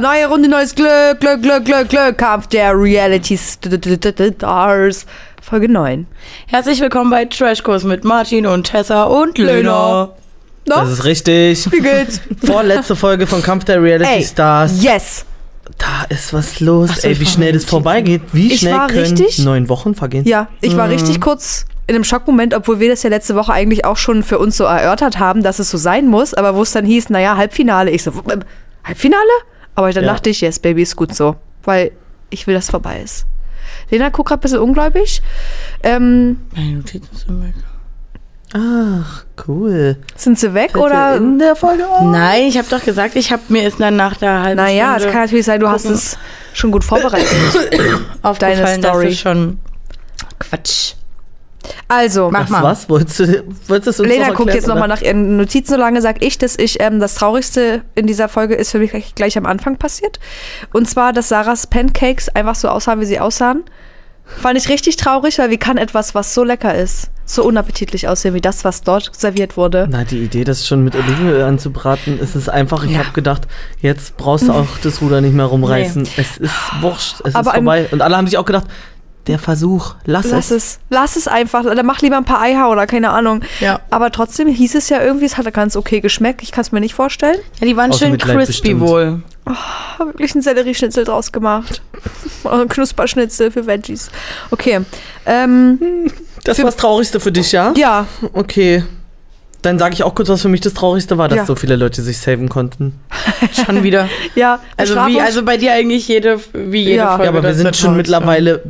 neue Runde, neues Glück, Glück, Glück, Glück, Glück. Kampf der Reality Stars. Folge 9. Herzlich willkommen bei Trashkurs mit Martin und Tessa und Lena. No? Das ist richtig. Wie geht's? Vorletzte Folge von Kampf der Reality Ey, Stars. yes. Da ist was los. So, Ey, wie schnell das vorbeigeht. Wie Ich schnell war können richtig- neun Wochen vergehen? Ja, ich war Mhm. richtig kurz in einem Schockmoment, obwohl wir das ja letzte Woche eigentlich auch schon für uns so erörtert haben, dass es so sein muss, aber wo es dann hieß, naja, Halbfinale. Ich so, Halbfinale? Aber dann Ja. dachte ich, yes, Baby, ist gut so. Weil ich will, dass es vorbei ist. Lena guckt gerade ein bisschen ungläubig. Ähm, Meine Notizen sind weg. Ach, cool. sind sie weg Fällt oder? in der Folge auf? Nein, ich habe doch gesagt, ich habe mir ist dann nach der halben Naja, es kann natürlich sein, du hast gucken. es schon gut vorbereitet. aufgefallen, deine Story. dass es schon Quatsch. Also, Mach Was, mal. was? Wolltest du, wolltest du uns Lena guckt jetzt nochmal nach ihren Notizen, so lange sag ich, dass ich ähm, das Traurigste in dieser Folge ist für mich gleich, gleich am Anfang passiert. Und zwar, dass Sarahs Pancakes einfach so aussahen, wie sie aussahen. Fand ich richtig traurig, weil wie kann etwas, was so lecker ist, so unappetitlich aussehen wie das, was dort serviert wurde? Na, die Idee, das schon mit Olivenöl anzubraten, ist es einfach. Ich Ja. habe gedacht, jetzt brauchst du auch das Ruder nicht mehr rumreißen. Es ist wurscht, es Aber ist vorbei. Und alle haben sich auch gedacht, der Versuch, lass, Lass es. es, lass es einfach. Dann mach lieber ein paar Eier oder keine Ahnung. Ja. Aber trotzdem hieß es ja irgendwie, es hat ganz okay geschmeckt. Ich kann es mir nicht vorstellen. Ja, die waren Aus schön Mitleid crispy bestimmt. wohl. Hab wirklich einen Sellerieschnitzel draus gemacht. Oder ein Knusperschnitzel für Veggies. Okay. Ähm, Das war das Traurigste für dich, ja? ja, Okay. Dann sage ich auch kurz, was für mich das Traurigste war, dass Ja. so viele Leute sich saven konnten. Schon wieder. ja. Also wie, also bei dir eigentlich jede, wie jede Ja. Folge. Ja, aber wir sind schon mittlerweile.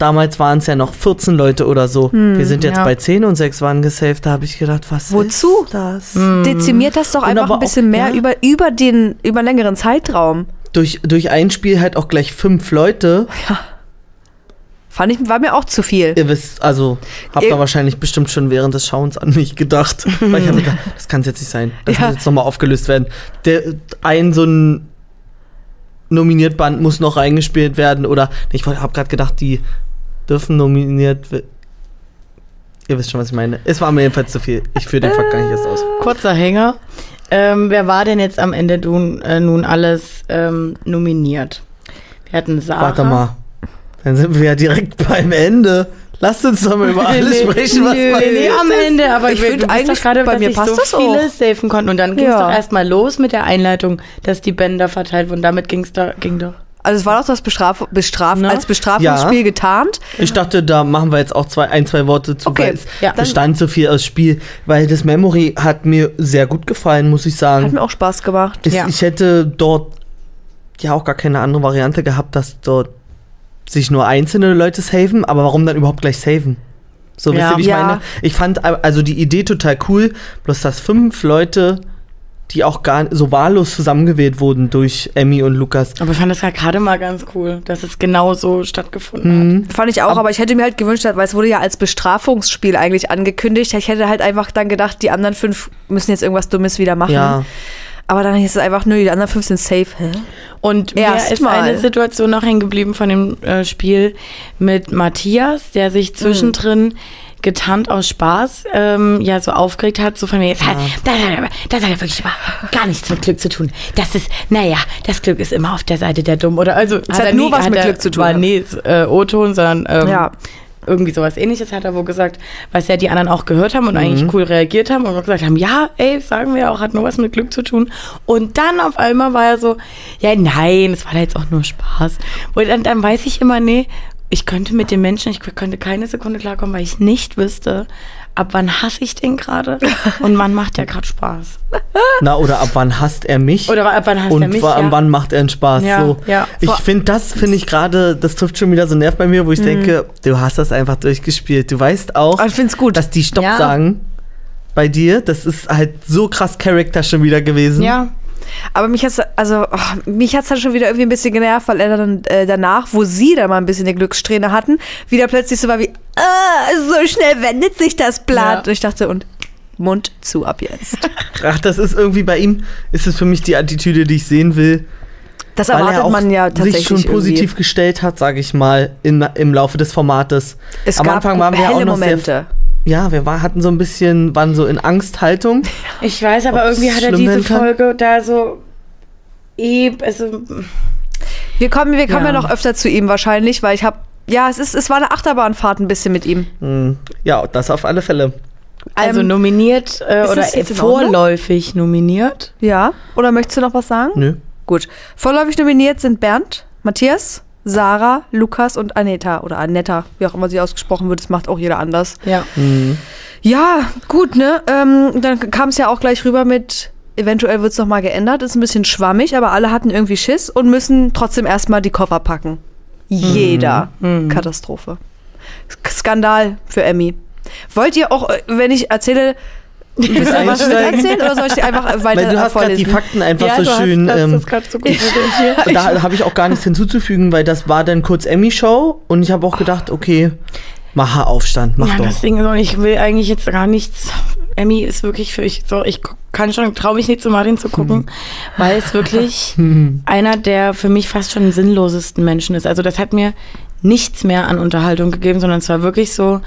Damals waren es ja noch 14 Leute oder so. Hm, wir sind jetzt ja. bei 10 und 6 waren gesaved. Da habe ich gedacht, was Wozu? ist das? sein. dezimiert das doch Und einfach ein bisschen auch- mehr ja. über, über den über längeren Zeitraum. Durch, durch ein Spiel halt auch gleich fünf Leute. Fand ich, war mir auch zu viel. Ihr wisst, also habt Ihr- ihr wahrscheinlich bestimmt schon während des Schauens an mich gedacht. Weil ich habe gedacht, das kann es jetzt nicht sein. Das Ja. muss jetzt nochmal aufgelöst werden. Der, ein so ein nominiert Band muss noch eingespielt werden. Oder ich habe gerade gedacht, die dürfen nominiert werden. Ihr wisst schon, was ich meine. Es war mir jedenfalls zu viel. Ich führe den Fakt gar nicht erst aus. Kurzer Hänger. Ähm, wer war denn jetzt am Ende nun, äh, nun alles ähm, nominiert? Wir hatten Sarah. Warte mal. Dann sind wir ja direkt beim Ende. Lasst uns doch mal über alles sprechen, was nee, passiert nee, am. Ende, aber Ich wir- find du bist eigentlich, gerade, bei mir passt so das viele auch. safen konnten und dann ging es Ja. doch erstmal los mit der Einleitung, dass die Bänder verteilt wurden. Damit ging's da, ging doch. Also es war doch das Bestraf Bestraf Na? als Bestrafungsspiel Ja. getarnt. Ich dachte, da machen wir jetzt auch zwei, ein, zwei Worte zu, Okay, weil es ja. bestand so viel aus Spiel. Weil das Memory hat mir sehr gut gefallen, muss ich Hat sagen. mir auch Spaß gemacht. Ich, Ja. ich hätte dort ja auch gar keine andere Variante gehabt, dass dort sich nur einzelne Leute saven, aber warum dann überhaupt gleich saven? So, Ja. wisst ihr, wie ich Ja. meine? Ich fand also die Idee total cool, bloß dass fünf Leute, die auch gar so wahllos zusammengewählt wurden durch Emmy und Lukas. Aber ich fand das ja gerade mal ganz cool, dass es genau so stattgefunden hat. Fand ich auch, aber ich hätte mir halt gewünscht, weil es wurde ja als Bestrafungsspiel eigentlich angekündigt. Ich hätte halt einfach dann gedacht, die anderen fünf müssen jetzt irgendwas Dummes wieder machen. Ja. Aber dann hieß es einfach, nö, die anderen fünf sind safe. Hä? Und mir ist Erstmal. eine Situation noch hängen geblieben von dem äh, Spiel mit Matthias, der sich zwischendrin getarnt aus Spaß ähm, ja so aufgeregt hat, so von mir, jetzt hat, das, hat, das hat ja wirklich gar nichts mit Glück zu tun. Das ist, naja, das Glück ist immer auf der Seite der Dummen. Oder also hat er nur was mit er- Glück zu tun, War ja. nie äh, O-Ton, sondern ähm, Ja. irgendwie sowas ähnliches hat er wohl gesagt, was ja die anderen auch gehört haben und eigentlich cool reagiert haben und gesagt haben, ja, ey, sagen wir auch, hat nur was mit Glück zu tun. Und dann auf einmal war er so, ja, nein, es war da jetzt auch nur Spaß. Und dann, dann weiß ich immer, nee, ich könnte mit dem Menschen, ich könnte keine Sekunde klarkommen, weil ich nicht wüsste, ab wann hasse ich den gerade und wann macht der gerade Spaß. Na, oder ab wann hasst er mich? Oder ab wann hasst und er mich? wa- ja. wann macht er einen Spaß? Ja, so. ja. Ich finde, das finde ich gerade, das trifft schon wieder so einen Nerv bei mir, wo Mhm. ich denke, du hast das einfach durchgespielt. Du weißt auch, Aber ich find's gut. dass die Stopp Ja. sagen bei dir, das ist halt so krass Charakter schon wieder gewesen. Ja, Aber mich hat's, also, oh, mich hat's dann schon wieder irgendwie ein bisschen genervt, weil er dann äh, danach, wo sie dann mal ein bisschen eine Glückssträhne hatten, wieder plötzlich so war wie, ah, so schnell wendet sich das Blatt. Ja. Und ich dachte, und Mund zu ab jetzt. Ach, das ist irgendwie bei ihm, ist es für mich die Attitüde, die ich sehen will. Das weil er erwartet auch man ja tatsächlich sich schon positiv irgendwie. gestellt hat, sage ich mal, in, im Laufe des Formates. Es Am gab Anfang waren wir helle auch noch Momente. sehr, ja, wir war, hatten so ein bisschen, waren so in Angsthaltung. Ich weiß, aber Ob's irgendwie hat er diese? Folge da so eh, also, Wir kommen, wir kommen ja. Ja. noch öfter zu ihm wahrscheinlich, weil ich habe, ja, es ist, es war eine Achterbahnfahrt ein bisschen mit ihm. Hm. Ja, das auf alle Fälle. also Ähm, nominiert äh, ist oder vorläufig nominiert. Ja. Oder möchtest du noch was sagen? Nö. Gut. Vorläufig nominiert sind Bernd, Matthias, Sarah, Lukas und Aneta oder Anetta, wie auch immer sie ausgesprochen wird. Das macht auch jeder anders. Ja. Ja, gut, ne? Ähm, dann kam es ja auch gleich rüber mit, eventuell wird es nochmal geändert. Ist ein bisschen schwammig, aber alle hatten irgendwie Schiss und müssen trotzdem erstmal die Koffer packen. Jeder. Katastrophe. Sk- Skandal für Emmy. Wollt ihr auch, äh, wenn ich erzähle, ein bisschen was erzählen oder soll ich die einfach weiter Weil du hast gerade die? Fakten einfach ja, so du schön. hast, ähm, das so gut da habe ich auch gar nichts hinzuzufügen, weil das war dann kurz Emmy-Show und ich habe auch gedacht, okay, mache Aufstand, mach Ja, doch. das Ding ist auch, ich will eigentlich jetzt gar nichts. Emmy ist wirklich für ich so, ich kann schon, traue mich nicht zu Martin zu gucken, weil es wirklich einer der für mich fast schon sinnlosesten Menschen ist. Also das hat mir nichts mehr an Unterhaltung gegeben, sondern es war wirklich so,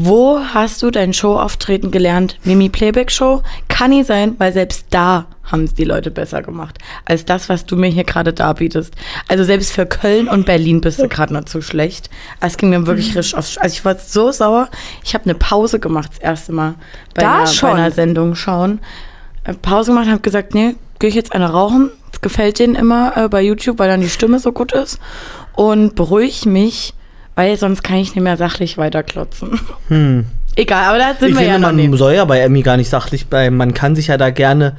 wo hast du dein Showauftreten gelernt? Mimi Playback Show? Kann nie sein, weil selbst da haben es die Leute besser gemacht, als das, was du mir hier gerade darbietest. Also selbst für Köln und Berlin bist du gerade noch zu schlecht. Es ging mir wirklich richtig auf. Also ich war so sauer. Ich habe eine Pause gemacht das erste Mal bei, Da einer, schon? bei einer Sendung schauen. Äh, Pause gemacht, habe gesagt, nee, gehe ich jetzt eine rauchen. Das gefällt denen immer äh, bei YouTube, weil dann die Stimme so gut ist. Und beruhig mich, weil sonst kann ich nicht mehr sachlich weiterklotzen. Hm. Egal, aber da sind Ich wir ja finde, noch man nicht. soll ja bei Emmy gar nicht sachlich bleiben. Man kann sich ja da gerne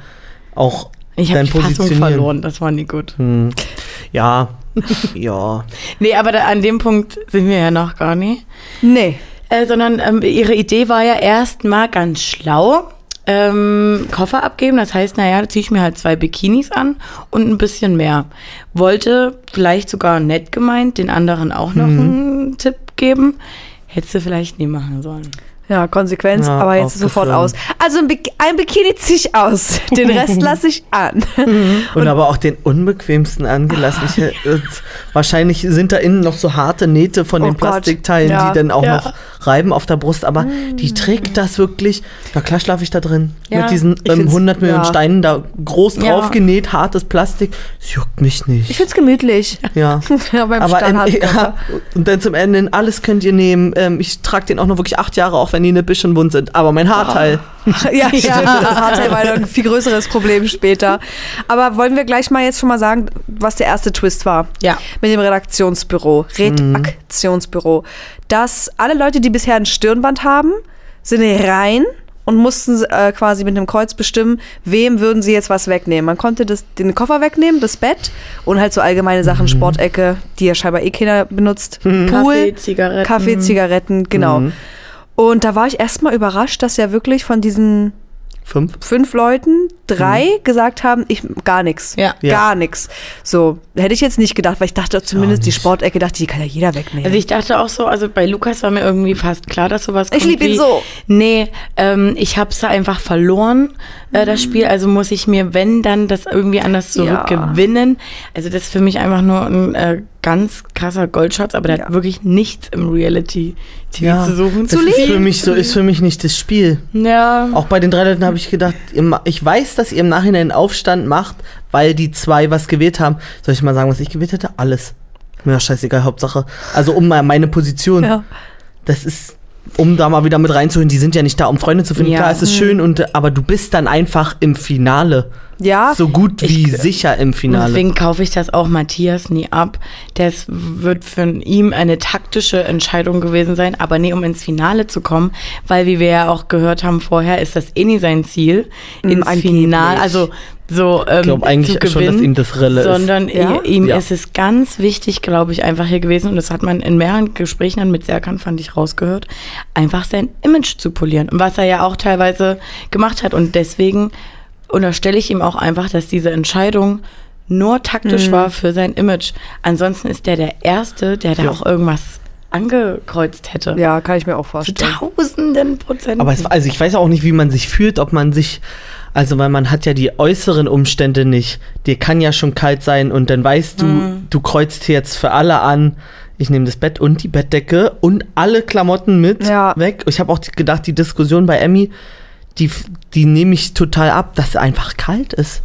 auch Ich habe dann die Fassung positionieren. verloren, das war nie gut. Hm. Ja, ja. Nee, aber da, an dem Punkt sind wir ja noch gar nicht. Nee. Äh, sondern ähm, ihre Idee war ja erstmal ganz schlau. Ähm, Koffer abgeben, das heißt, naja, da ziehe ich mir halt zwei Bikinis an und ein bisschen mehr. Wollte vielleicht sogar nett gemeint den anderen auch noch einen Tipp geben. Hättest du vielleicht nie machen sollen. Ja, Konsequenz, Ja, aber jetzt sofort aus. Also ein, Bik ein Bikini ziehe ich aus. Den Rest lasse ich an. Und, aber auch den unbequemsten angelassen. Ich, äh, wahrscheinlich sind da innen noch so harte Nähte von Oh den Gott. Plastikteilen, Ja. die dann auch Ja. noch reiben auf der Brust. Aber die trägt das wirklich. Na klar schlafe ich da drin. Ja, Mit diesen ähm, find's- 100 Millionen ja. Steinen da groß Ja. drauf genäht, hartes Plastik. Es juckt mich Ich nicht. find's gemütlich. Ja. Ja, beim Aber ja, und dann zum Ende, alles könnt ihr nehmen. Ähm, ich trage den auch noch wirklich acht Jahre, auch wenn die eine bisschen wund sind. Aber mein Haarteil. Ja, stimmt. Das Haarteil war ein viel größeres Problem später. Aber wollen wir gleich mal jetzt schon mal sagen, was der erste Twist war? Ja. Mit dem Redaktionsbüro, Redaktionsbüro. Dass alle Leute, die bisher ein Stirnband haben, sind rein und mussten äh, quasi mit einem Kreuz bestimmen, wem würden sie jetzt was wegnehmen. Man konnte das, den Koffer wegnehmen, das Bett und halt so allgemeine Sachen, Sportecke, die ja scheinbar eh keiner benutzt. Pool, Kaffee, Zigaretten. Kaffee, Zigaretten, genau. Mhm. Und da war ich erstmal überrascht, dass ja wirklich von diesen Fünf. fünf Leuten drei gesagt haben, ich gar nichts. Ja. Ja. Gar nichts. So, hätte ich jetzt nicht gedacht, weil ich dachte zumindest die. Sportecke, dachte, die kann ja jeder wegnehmen. Also ich dachte auch so, also bei Lukas war mir irgendwie fast klar, dass sowas Ich kommt lieb ihn wie, so. Nee, ähm, ich hab's da einfach verloren, äh, das Spiel. Also muss ich mir, wenn, dann das irgendwie anders Ja. zurückgewinnen. Also das ist für mich einfach nur ein äh, ganz krasser Goldschatz, aber der Ja. hat wirklich nichts im Reality-TV Ja, zu suchen. das ist für mich so, ist für mich nicht das Spiel. Ja. Auch bei den drei Leuten habe ich gedacht, ich weiß, dass ihr im Nachhinein einen Aufstand macht, weil die zwei was gewählt haben. Soll ich mal sagen, was ich gewählt hätte? Alles. Mir ja, scheißegal, Hauptsache. Also um mal meine Position. ja. Das ist, um da mal wieder mit reinzuholen, die sind ja nicht da, um Freunde zu finden. Ja. Klar, es ist schön, und, aber du bist dann einfach im Finale. Ja, So gut wie Ich- sicher im Finale. deswegen kaufe ich das auch Matthias nie ab. Das wird von ihm eine taktische Entscheidung gewesen sein, aber nie um ins Finale zu kommen, weil wie wir ja auch gehört haben vorher, ist das eh nie sein Ziel, Mm, ins angeblich. Finale, also so ähm, ich glaube eigentlich zu schon, gewinnen, dass ihm das Rille ist. sondern Ja? ihm Ja. ist es ganz wichtig, glaube ich, einfach hier gewesen, und das hat man in mehreren Gesprächen dann mit Serkan, fand ich, rausgehört, einfach sein Image zu polieren. Und was er ja auch teilweise gemacht hat. Und deswegen unterstelle ich ihm auch einfach, dass diese Entscheidung nur taktisch Mhm. war für sein Image. Ansonsten ist der der Erste, der da auch irgendwas angekreuzt hätte. ja, kann ich mir auch Zu vorstellen. tausenden Prozent. Aber es, also ich weiß auch nicht, wie man sich fühlt, ob man sich, also weil man hat ja die äußeren Umstände nicht. Dir kann ja schon kalt sein und dann weißt du, Mhm. du kreuzt jetzt für alle an. Ich nehme das Bett und die Bettdecke und alle Klamotten mit Ja. weg. Ich habe auch gedacht, die Diskussion bei Emmy, die, die nehme ich total ab, dass es einfach kalt ist.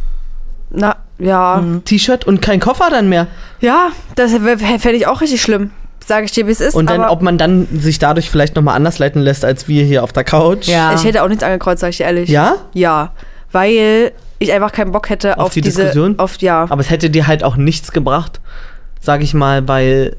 Na, Ja, T-Shirt und kein Koffer dann mehr. ja, das fände ich auch richtig schlimm. Sage ich dir, wie es ist. Und dann, aber ob man dann sich dadurch vielleicht nochmal anders leiten lässt, als wir hier auf der Couch. Ja. ich hätte auch nichts angekreuzt, sage ich dir ehrlich. Ja? Ja, weil ich einfach keinen Bock hätte Auf auf, die diese, Diskussion? Auf, ja. Aber es hätte dir halt auch nichts gebracht, sag ich mal, weil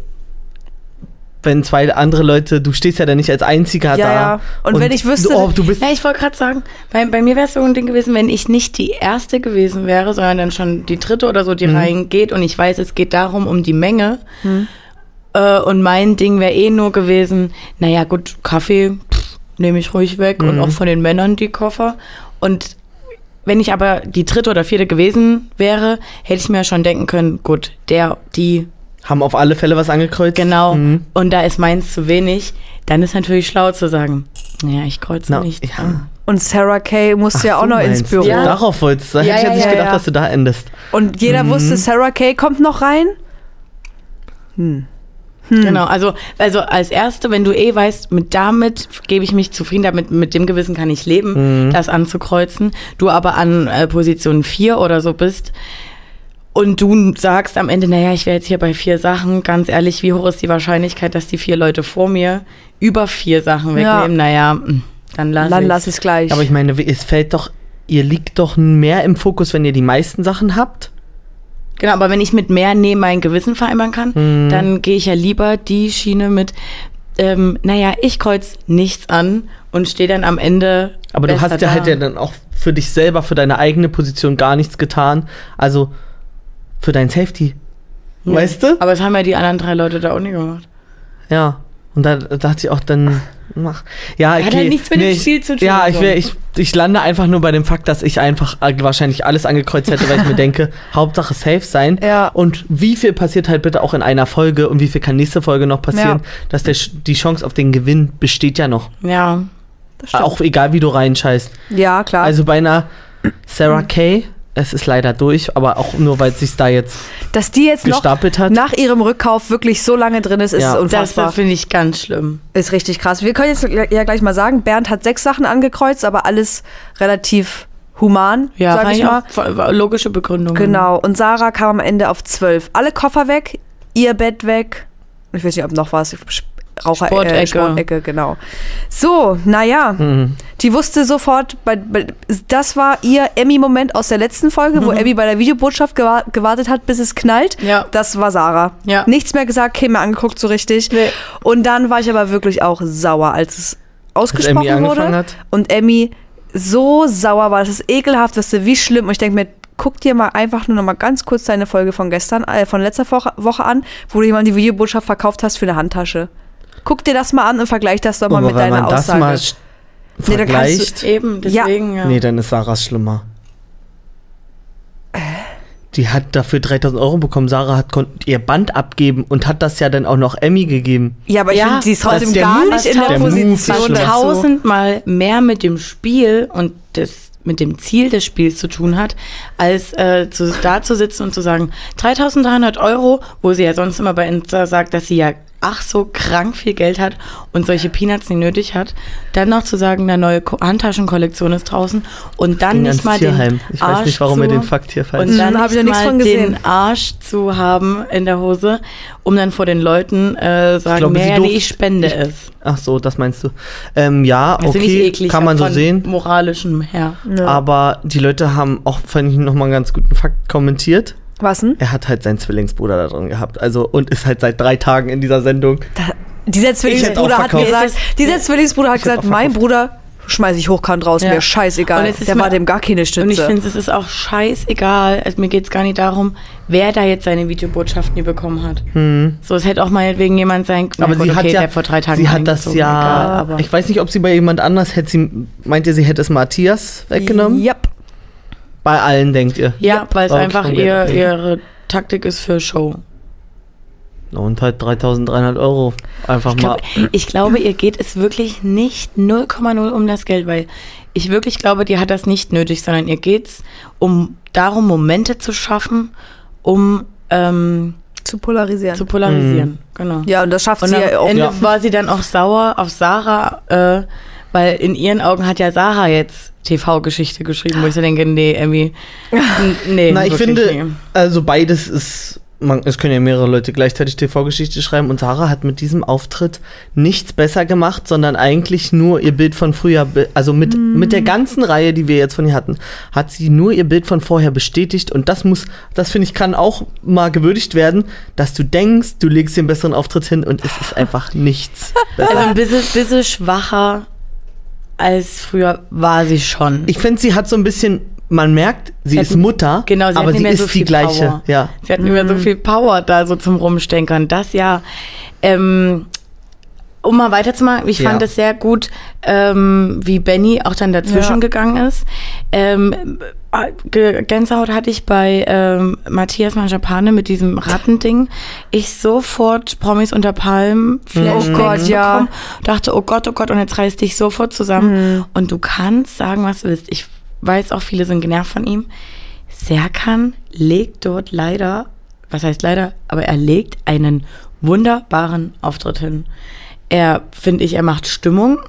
wenn zwei andere Leute, du stehst ja dann nicht als einziger Ja, da. ja. Und wenn ich wüsste- oh, du bist Ja, ich wollte gerade sagen, bei, bei mir wäre es so ein Ding gewesen, wenn ich nicht die erste gewesen wäre, sondern dann schon die dritte oder so, die reingeht und ich weiß, es geht darum, um die Menge. Äh, und mein Ding wäre eh nur gewesen, naja gut, Kaffee nehme ich ruhig weg und auch von den Männern die Koffer. Und wenn ich aber die dritte oder vierte gewesen wäre, hätte ich mir schon denken können, gut, der, die, haben auf alle Fälle was angekreuzt. genau, Mhm. und da ist meins zu wenig, dann ist natürlich schlau zu sagen, naja, ich kreuze Na, nicht ja. an. Und Sarah Kay musste Ach, ja auch noch ins meinst Büro. du. Ja. Darauf wolltest du. Da Ja, hätte ich ja, jetzt nicht gedacht, ja. dass du da endest. Und jeder Mhm. wusste, Sarah Kay kommt noch rein. Genau, also, also als Erste, wenn du eh weißt, mit damit gebe ich mich zufrieden, damit mit dem Gewissen kann ich leben, das anzukreuzen, du aber an äh, Position 4 oder so bist und du sagst am Ende, naja, ich wäre jetzt hier bei vier Sachen, ganz ehrlich, wie hoch ist die Wahrscheinlichkeit, dass die vier Leute vor mir über vier Sachen Ja. wegnehmen? Naja, mm, dann lass Dann ich. lass es gleich. Aber ich meine, es fällt doch, ihr liegt doch mehr im Fokus, wenn ihr die meisten Sachen habt. Genau, aber wenn ich mit mehr neben mein Gewissen vereinbaren kann, Mhm. dann gehe ich ja lieber die Schiene mit, ähm, naja, ich kreuz nichts an und stehe dann am Ende. Aber du hast ja da. halt ja dann auch für dich selber, für deine eigene Position gar nichts getan. Also für dein Safety. Nee. Weißt du? Aber das haben ja die anderen drei Leute da auch nicht gemacht. Ja. Und da dachte ich auch dann, mach. Ja, okay. Hat ja nichts mit dem ich- Spiel zu tun, Ja, ich, wär, ich, ich lande einfach nur bei dem Fakt, dass ich einfach wahrscheinlich alles angekreuzt hätte, weil ich mir denke, Hauptsache safe sein. Ja. Und wie viel passiert halt bitte auch in einer Folge und wie viel kann nächste Folge noch passieren, dass der, die Chance auf den Gewinn besteht ja noch. Ja. Das stimmt. Auch egal, wie du reinscheißt. ja, klar. Also bei einer Sarah Kay, es ist leider durch, aber auch nur, weil es sich da jetzt Dass die jetzt noch gestapelt hat. nach ihrem Rückkauf wirklich so lange drin ist, ist Ja. Das unfassbar. finde ich ganz schlimm. ist richtig krass. Wir können jetzt ja gleich mal sagen, Bernd hat sechs Sachen angekreuzt, aber alles relativ human, Ja, sag ich ich mal. auch war logische Begründung. Genau. Und Sarah kam am Ende auf zwölf. Alle Koffer weg, ihr Bett weg. Ich weiß nicht, ob noch was. Raucher Sportecke. Sportecke, genau. So, naja. Mhm. Die wusste sofort, bei, bei, das war ihr Emmy-Moment aus der letzten Folge, wo Emmy bei der Videobotschaft gewa gewartet hat, bis es knallt. Mhm. Ja. Das war Sarah. Ja. Nichts mehr gesagt, kein mehr angeguckt so richtig. Nee. Und dann war ich aber wirklich auch sauer, als es ausgesprochen Emmy angefangen wurde. hat? Und Emmy so sauer war. Das ist ekelhaft, das ist wie schlimm. Und ich denke mir, guck dir mal einfach nur noch mal ganz kurz deine Folge von gestern, äh, von letzter Woche, Woche an, wo du jemand die Videobotschaft verkauft hast für eine Handtasche. Guck dir das mal an und vergleich das doch mal Aber mit wenn deiner man das Aussage. mal sch- Nee, da kannst du- vergleicht, Eben, deswegen, ja. nee, dann ist Sarahs schlimmer. Die hat dafür 3000 Euro bekommen. Sarah hat ihr Band abgeben und hat das ja dann auch noch Emmy gegeben. ja, aber ich Ja, finde, sie ist das trotzdem der gar Move, nicht in der, der Position dazu. tausendmal mehr mit dem Spiel und das mit dem Ziel des Spiels zu tun hat, als äh, zu, da zu sitzen und zu sagen, 3300 Euro, wo sie ja sonst immer bei Insta sagt, dass sie ja ach so krank viel Geld hat und solche Peanuts nicht nötig hat, dann noch zu sagen, eine neue Ko Handtaschenkollektion ist draußen und dann Ging nicht mal den Tierheim. Ich weiß Arsch nicht, warum zu, er den Fakt hier falsch und dann Mhm, hab ich nichts mal von gesehen. den Arsch zu haben in der Hose, um dann vor den Leuten äh, sagen, glaube, sie naja, nee, ich spende ich- es. Ach so, das meinst du. Ähm, ja, Das ich okay, eklig kann man so von sehen. moralischem her. Aber die Leute haben auch, fand ich, nochmal einen ganz guten Fakt kommentiert. Was denn? Er hat halt seinen Zwillingsbruder da drin gehabt. Also, und ist halt seit drei Tagen in dieser Sendung. Da, dieser Zwillingsbruder hat gesagt, dieser Zwillingsbruder hat gesagt, mein. Bruder schmeiß ich hochkant raus, Ja. mir scheißegal. Und es ist Der mir- war dem gar keine Stütze. Und ich finde, es ist auch scheißegal. Also mir geht es gar nicht darum, wer da jetzt seine Videobotschaft nie bekommen hat. So, es hätte auch meinetwegen jemand sein Aber na sie gut, hat okay, ja, der vor drei Tagen sie hat das ja, egal, aber ich weiß nicht, ob sie bei jemand anders hätte sie, meint ihr, sie hätte es Matthias weggenommen? Yep. Bei allen, denkt ihr? ja, weil es War einfach ihr, ihre Taktik ist für Show. Und halt 3300 Euro. Einfach Ich, glaub, mal. ich glaube, ihr geht es wirklich nicht 0,0 um das Geld, weil ich wirklich glaube, die hat das nicht nötig, sondern ihr geht es um darum, Momente zu schaffen, um ähm, Zu polarisieren. zu polarisieren. Genau. ja, und das schafft Und sie am ja auch. Ende Ja. war sie dann auch sauer auf Sarah, äh, weil in ihren Augen hat ja Sarah jetzt TV-Geschichte geschrieben, wo ich so denke, nee, n- nee. Na, ich finde, nee. also beides ist. Man, es können ja mehrere Leute gleichzeitig TV-Geschichte schreiben und Sarah hat mit diesem Auftritt nichts besser gemacht, sondern eigentlich nur ihr Bild von früher, also mit, mit der ganzen Reihe, die wir jetzt von ihr hatten, hat sie nur ihr Bild von vorher bestätigt und das muss, das finde ich, kann auch mal gewürdigt werden, dass du denkst, du legst den besseren Auftritt hin und es ist einfach nichts. Also besser. ein bisschen, bisschen schwacher als früher war sie schon. Ich finde, sie hat so ein bisschen, man merkt, sie Sie ist hat- Mutter, genau, sie aber sie mehr ist so die gleiche. Power. Ja. Sie hat nicht mehr so viel Power da so zum Rumstenkern. Das ja. Ähm, um mal weiterzumachen, ich Ja. fand es sehr gut, ähm, wie Benny auch dann dazwischen Ja. gegangen ist. Ähm, äh, Gänsehaut hatte ich bei ähm, Matthias Manjapane mit diesem Rattending. Ich sofort Promis unter Palmen, Flashbacks Oh Gott, ja. bekommen. Dachte, oh Gott, oh Gott, und jetzt reißt dich sofort zusammen. Mhm. Und du kannst sagen, was du willst. Ich weiß auch, viele sind genervt von ihm. Serkan legt dort leider, was heißt leider, aber er legt einen wunderbaren Auftritt hin. Er, finde ich, er macht Stimmung.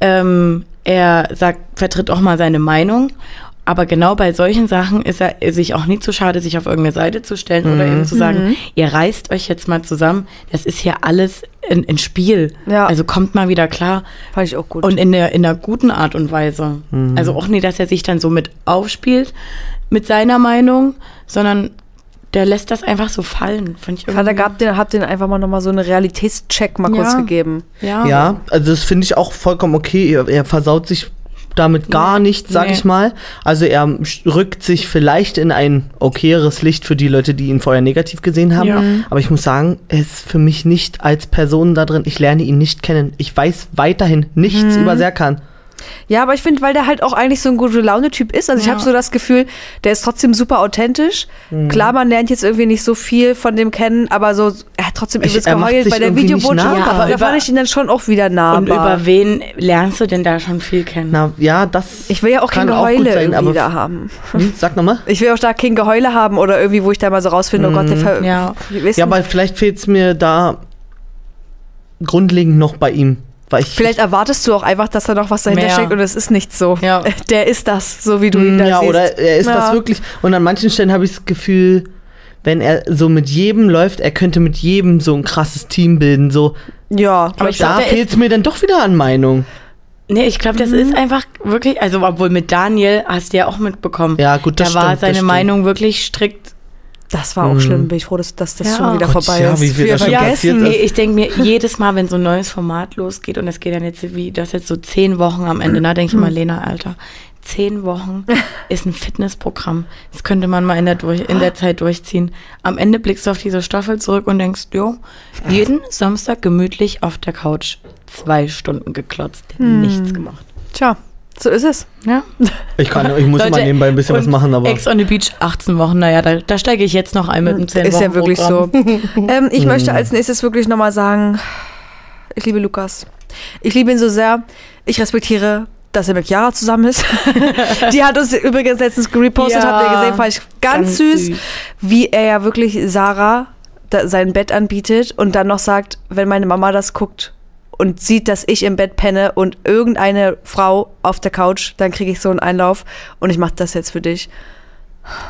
Ähm, er sagt, vertritt auch mal seine Meinung. Aber genau bei solchen Sachen ist er sich auch nicht zu schade, sich auf irgendeine Seite zu stellen oder eben zu sagen, ihr reißt euch jetzt mal zusammen. Das ist hier alles ein, ein Spiel. Ja. Also kommt mal wieder klar. Fand ich auch gut. Und in der, in einer guten Art und Weise. Also auch nicht, dass er sich dann so mit aufspielt mit seiner Meinung, sondern der lässt das einfach so fallen. Fand ich Vater gab den, hab den einfach mal nochmal so einen Realitätscheck mal kurz Ja. gegeben. Ja. Ja, also das finde ich auch vollkommen okay. Er, er versaut sich damit gar nichts, sag Nee. ich mal. Also er rückt sich vielleicht in ein okayeres Licht für die Leute, die ihn vorher negativ gesehen haben. Ja. Aber ich muss sagen, er ist für mich nicht als Person da drin. Ich lerne ihn nicht kennen. Ich weiß weiterhin nichts Mhm. über Serkan. Ja, aber ich finde, weil der halt auch eigentlich so ein gute Laune-Typ ist. Also ich Ja. habe so das Gefühl, der ist trotzdem super authentisch. Mhm. Klar, man lernt jetzt irgendwie nicht so viel von dem kennen, aber so, er hat trotzdem Ich- übelst geheult bei der Videobotschaft. Ja, aber da über- fand ich ihn dann schon auch wieder nahbar. Und über wen lernst du denn da schon viel kennen? Na ja, das. ich will ja auch kein Geheule sein, irgendwie aber- da haben. Hm, sag nochmal. Ich will auch da kein Geheule haben oder irgendwie, wo ich da mal so rausfinde, oh Gott, der ver Ja. Ja, aber vielleicht fehlt es mir da grundlegend noch bei ihm. Weil ich, Vielleicht erwartest du auch einfach, dass da noch was dahinter Mehr. steckt und es ist nicht so. Ja. Der ist das, so wie du ihn da Hm, ja, siehst. oder er ist Ja. das wirklich. Und an manchen Stellen habe ich das Gefühl, wenn er so mit jedem läuft, er könnte mit jedem so ein krasses Team bilden. So, Ja, Aber ich da fehlt es mir dann doch wieder an Meinung. Nee, ich glaube, das ist einfach wirklich, also obwohl mit Daniel hast du ja auch mitbekommen. Ja, gut, das Da war stimmt, seine. Meinung wirklich strikt. Das war auch schlimm. Bin ich froh, dass, dass das Ja. schon wieder Gott, vorbei ja, ist. wie viel Wir da schon vergessen. passiert Nee, ist. ich denke mir jedes Mal, wenn so ein neues Format losgeht und es geht dann jetzt wie, das jetzt so zehn Wochen am Ende, da denke ich mal, Lena, Alter, zehn Wochen ist ein Fitnessprogramm. Das könnte man mal in der, durch, in der Zeit durchziehen. Am Ende blickst du auf diese Staffel zurück und denkst, jo, jeden Samstag gemütlich auf der Couch zwei Stunden geklotzt, nichts gemacht. Tja, so ist es. Ja. Ich, kann, ich muss immer nebenbei ein bisschen was machen, aber. Ex on the Beach 18 Wochen, naja, da, da steige ich jetzt noch ein mit dem 10 Ist ja wirklich so. ähm, ich Mhm. möchte als nächstes wirklich nochmal sagen, ich liebe Lukas. Ich liebe ihn so sehr. Ich respektiere, dass er mit Chiara zusammen ist. Die hat uns übrigens letztens gerepostet, Ja. habt ihr gesehen, fand ich ganz, Ganz süß, süß. wie er ja wirklich Sarah da, sein Bett anbietet und dann noch sagt, wenn meine Mama das guckt und sieht, dass ich im Bett penne und irgendeine Frau auf der Couch, dann kriege ich so einen Einlauf und ich mache das jetzt für dich.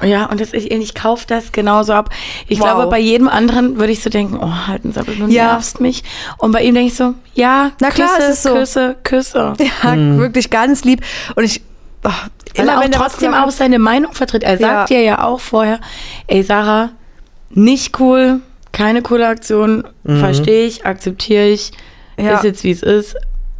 Ja, und das, ich, ich kaufe das genauso ab. Ich Wow. glaube, bei jedem anderen würde ich so denken, oh, halten Sie, du Ja. nervst mich. Und bei ihm denke ich so, ja, Na klar, Küsse, es ist so. Küsse, Küsse. Ja, wirklich ganz lieb. Und ich. Oh, Weil er auch wenn was trotzdem auch seine Meinung vertritt. Er sagt Ja. dir ja auch vorher, ey Sarah, nicht cool, keine coole Aktion, verstehe ich, akzeptiere ich, Ja. ist jetzt wie es ist.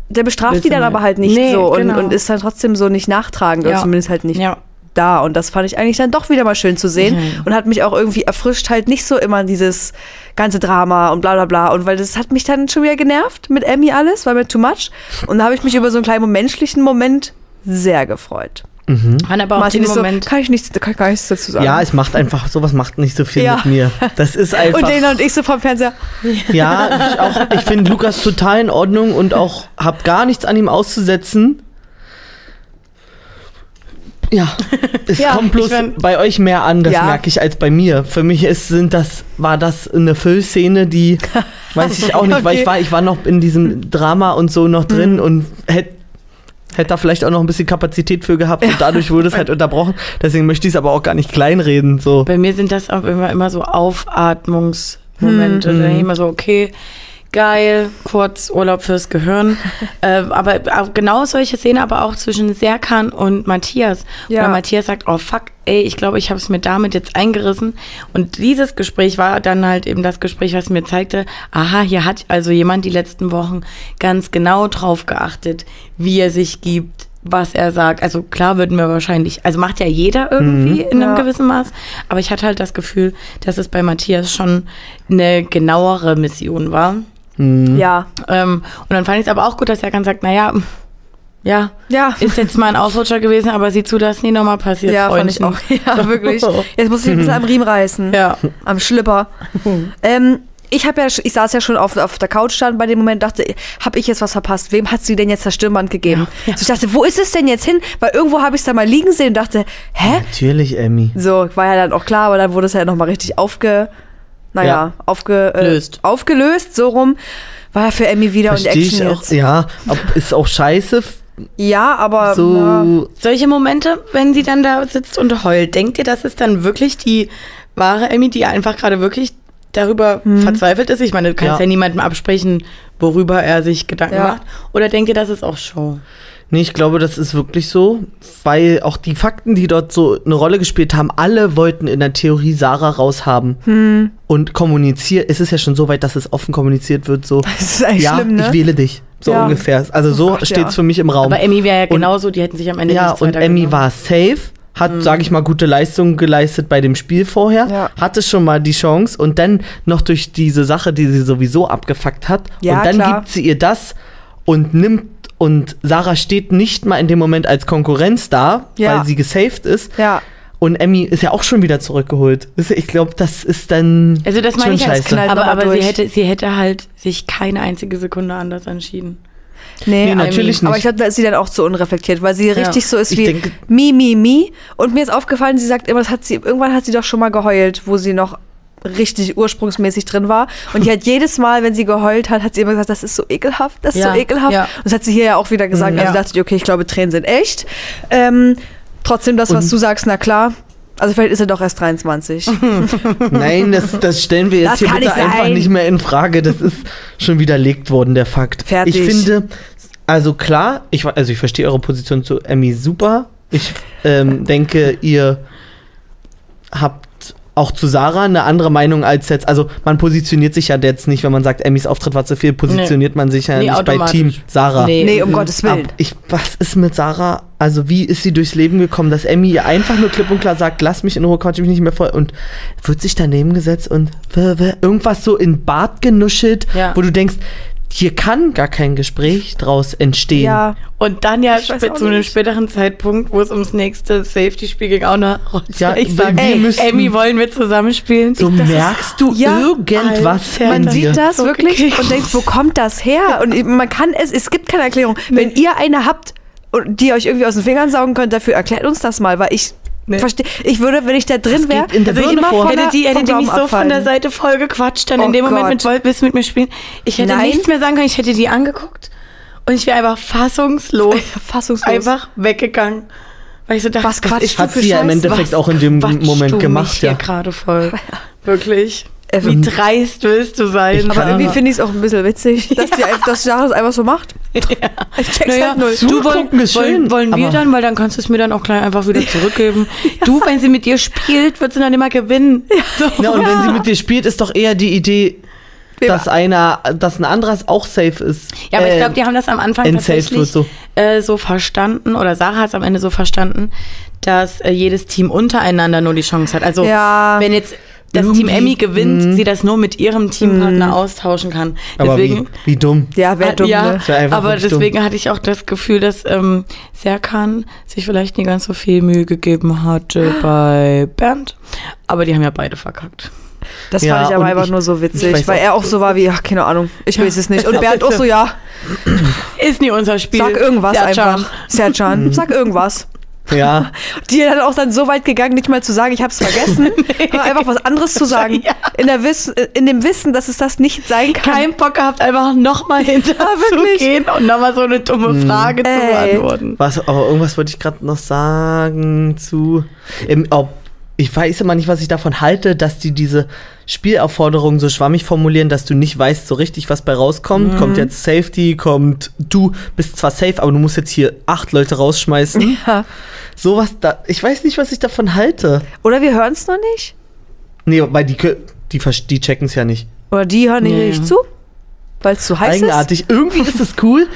Der bestraft die dann aber halt nicht Nee, so und, genau. und ist dann trotzdem so nicht nachtragend oder Ja. zumindest halt nicht Ja. da. Und das fand ich eigentlich dann doch wieder mal schön zu sehen Ja. und hat mich auch irgendwie erfrischt, halt nicht so immer dieses ganze Drama und bla bla bla. Und weil das hat mich dann schon wieder genervt mit Emmy alles, war mir too much. Und da habe ich mich über so einen kleinen menschlichen Moment sehr gefreut. Kann aber auch Martin den ist so, Moment. kann ich nichts, kann nichts dazu sagen. Ja, es macht einfach, sowas macht nicht so viel Ja. mit mir. Das ist einfach. und Lena und ich so vom Fernseher. Ja, ich, auch- ich finde Lukas total in Ordnung und auch hab gar nichts an ihm auszusetzen. Ja, es Ja, kommt bloß find- bei euch mehr an, das Ja. merke ich, als bei mir. Für mich ist, sind das, war das eine Füllszene, die, weiß ich auch nicht, weil Okay. ich war, ich war noch in diesem Drama und so noch drin und hätte hätte da vielleicht auch noch ein bisschen Kapazität für gehabt und dadurch wurde es halt unterbrochen. Deswegen möchte ich es aber auch gar nicht kleinreden. So. Bei mir sind das auch immer, immer so Aufatmungsmomente. Hm. Da denke ich immer so, okay, geil, kurz Urlaub fürs Gehirn. äh, aber genau solche Szenen, aber auch zwischen Serkan und Matthias. Ja. Oder Matthias sagt, oh fuck, ey, ich glaube, ich habe es mir damit jetzt eingerissen. Und dieses Gespräch war dann halt eben das Gespräch, was mir zeigte, aha, hier hat also jemand die letzten Wochen ganz genau drauf geachtet, wie er sich gibt, was er sagt. Also klar würden wir wahrscheinlich, also macht ja jeder irgendwie in einem Ja. gewissen Maß, aber ich hatte halt das Gefühl, dass es bei Matthias schon eine genauere Mission war. Ja. Ähm, und dann fand ich es aber auch gut, dass er kann sagt, naja, ja, Ja. ist jetzt mal ein Ausrutscher gewesen, aber sieh zu, dass nie nochmal passiert. Ja, fand ich auch. Ja, wirklich. Jetzt muss ich ein bisschen am Riemen reißen. Ja. Am Schlipper. ähm, ich habe ja, ich saß ja schon auf, auf der Couch dann bei dem Moment, dachte, habe ich jetzt was verpasst? Wem hat sie denn jetzt das Stirnband gegeben? Ja, ja. So, ich dachte, wo ist es denn jetzt hin? Weil irgendwo habe ich es da mal liegen sehen und dachte, hä? Natürlich, Emmy. So, war ja dann auch klar, aber dann wurde es ja nochmal richtig aufge, naja, Ja. aufge, äh, Löst. aufgelöst, so rum. War ja für Emmy wieder und Verstehe ich Action auch. jetzt. Ja, ist auch scheiße. Ja, aber na, So. Solche Momente, wenn sie dann da sitzt und heult, denkt ihr, das ist dann wirklich die wahre Emmy, die einfach gerade wirklich darüber verzweifelt ist? Ich meine, du kannst ja, Ja. niemandem absprechen, worüber er sich Gedanken Ja. macht. Oder denkt ihr, das ist auch Show? Nee, ich glaube, das ist wirklich so, weil auch die Fakten, die dort so eine Rolle gespielt haben, alle wollten in der Theorie Sarah raushaben. Hm. Und kommuniziert, es ist ja schon so weit, dass es offen kommuniziert wird, so, das ist eigentlich ja, schlimm, ne? ich wähle dich. So Ja. ungefähr. Also so Gott, steht's ja. für mich im Raum. Aber Emmy wäre ja Und- genauso, die hätten sich am Ende Ja, und Emmy war safe, hat, sag ich mal, gute Leistungen geleistet bei dem Spiel vorher, Ja. hatte schon mal die Chance und dann noch durch diese Sache, die sie sowieso abgefuckt hat, Ja, und dann klar. gibt sie ihr das und nimmt und Sarah steht nicht mal in dem Moment als Konkurrenz da, Ja. weil sie gesaved ist. Ja. Und Emmy ist ja auch schon wieder zurückgeholt. Ich glaube, das ist dann Also das meine schon ich als scheiße. Knall- Aber, aber sie, hätte, sie hätte halt sich keine einzige Sekunde anders entschieden. Nee, Nee, aber- natürlich nicht. Aber ich glaube, da ist sie dann auch zu unreflektiert, weil sie richtig so ist Ich wie mi, mi, mi. Und mir ist aufgefallen, sie sagt immer, das hat sie, irgendwann hat sie doch schon mal geheult, wo sie noch richtig ursprungsmäßig drin war. Und die hat jedes Mal, wenn sie geheult hat, hat sie immer gesagt, das ist so ekelhaft, das ist Ja, so ekelhaft. ja. Und das hat sie hier ja auch wieder gesagt. Mhm, Also ja. dachte ich, okay, ich glaube, Tränen sind echt. Ähm, trotzdem, das, was Und- du sagst, na klar. Also vielleicht ist er doch erst 23. Nein, das, das stellen wir jetzt Das hier bitte nicht einfach nicht mehr in Frage. Das ist schon widerlegt worden, der Fakt. Fertig. Ich finde, also klar, ich, also ich verstehe eure Position zu Emmy super. Ich ähm, denke, ihr habt auch zu Sarah eine andere Meinung als jetzt. Also man positioniert sich ja jetzt nicht, wenn man sagt, Emmys Auftritt war zu viel, positioniert man sich ja Nee, nicht bei. Team Sarah. Nee. nee, um Gottes Ab, Willen. ich, was ist mit Sarah? Also, wie ist sie durchs Leben gekommen, dass Emmy ihr einfach nur klipp und klar sagt, lass mich in Ruhe, ich mich nicht mehr voll. Und wird sich daneben gesetzt und irgendwas so in Bart genuschelt, Ja. wo du denkst, hier kann gar kein Gespräch draus entstehen. Ja. Und dann ja zu einem späteren Zeitpunkt, wo es ums nächste Safety-Spiel ging, auch noch Ja, ich sage, Emmy, wollen wir zusammenspielen? So Ich- das ist- merkst du Ja, irgendwas Alter, an Man sieht das So wirklich gekickt. und denkt, wo kommt das her? Und man kann es, es gibt keine Erklärung. Wenn ihr eine habt, und die euch irgendwie aus den Fingern saugen könnt, dafür erklärt uns das mal, weil ich Nee. verstehe, ich würde, wenn ich da drin wäre, in der also Birne vor. Hätte die, hätte vom die mich so von der. Seite voll gequatscht, dann Oh in dem Moment Gott. mit Wollt, willst du mit mir spielen? Ich hätte Nein. nichts mehr sagen können, ich hätte die angeguckt und ich wäre einfach fassungslos, Fassungslos. einfach weggegangen. Weil ich so dachte, Was quatschst Hat du für sie ja im? Endeffekt was auch in dem Moment gemacht, ja. gerade voll. Wirklich. Äh, Wie dreist willst du sein? Ich Aber Ja. irgendwie finde ich es auch ein bisschen witzig, dass die dass Sarah das einfach so macht. Ich check's Naja, halt null. du wollen, ist schön, wollen, wollen wir dann, weil dann kannst du es mir dann auch gleich einfach wieder zurückgeben. Du, wenn sie mit dir spielt, wird sie dann immer gewinnen. So. Ja, und wenn sie mit dir spielt, ist doch eher die Idee, dass einer, dass ein anderes auch safe ist. Ja, aber ich Äh, glaube, die haben das am Anfang tatsächlich so. Äh, so verstanden, oder Sarah hat es am Ende so verstanden, dass äh, jedes Team untereinander nur die Chance hat. Also Ja. wenn jetzt das Irgendwie, Team Emmy gewinnt, mhm. sie das nur mit ihrem Teampartner austauschen kann. aber Deswegen, wie, wie dumm. Ja, wäre Ah, dumm, ja, ne? Aber wirklich dumm. deswegen hatte ich auch das Gefühl, dass ähm, Serkan sich vielleicht nicht ganz so viel Mühe gegeben hatte bei Bernd. Aber die haben ja beide verkackt. Das Ja, fand ich aber einfach ich- nur so witzig, weil auch- er auch so war wie, ach, keine Ahnung, ich weiß es nicht. Und Bernd auch so, ja, Ist nie unser Spiel. sag irgendwas Serkan. einfach. Serjan, sag irgendwas. Ja. Die dann auch dann so weit gegangen, nicht mal zu sagen, ich habe es vergessen, sondern einfach was anderes zu sagen. Ja. In, der Wiss in dem Wissen, dass es das nicht sein kann. Kein Bock gehabt, einfach nochmal hinter wirklich? zu gehen und nochmal so eine dumme Frage zu Ey. beantworten. Was, aber irgendwas wollte ich gerade noch sagen zu. Ähm, ob, ich weiß immer nicht, was ich davon halte, dass die diese Spielaufforderungen so schwammig formulieren, dass du nicht weißt so richtig, was bei rauskommt. Kommt jetzt Safety, kommt du bist zwar safe, aber du musst jetzt hier acht Leute rausschmeißen. Ja. Sowas da. Ich weiß nicht, was ich davon halte. Oder wir hören es noch nicht. Nee, weil die, die, vers- die checken es ja nicht. Oder die hören nicht Nee. richtig zu, weil es zu heiß Eigenartig. Irgendwie ist es cool,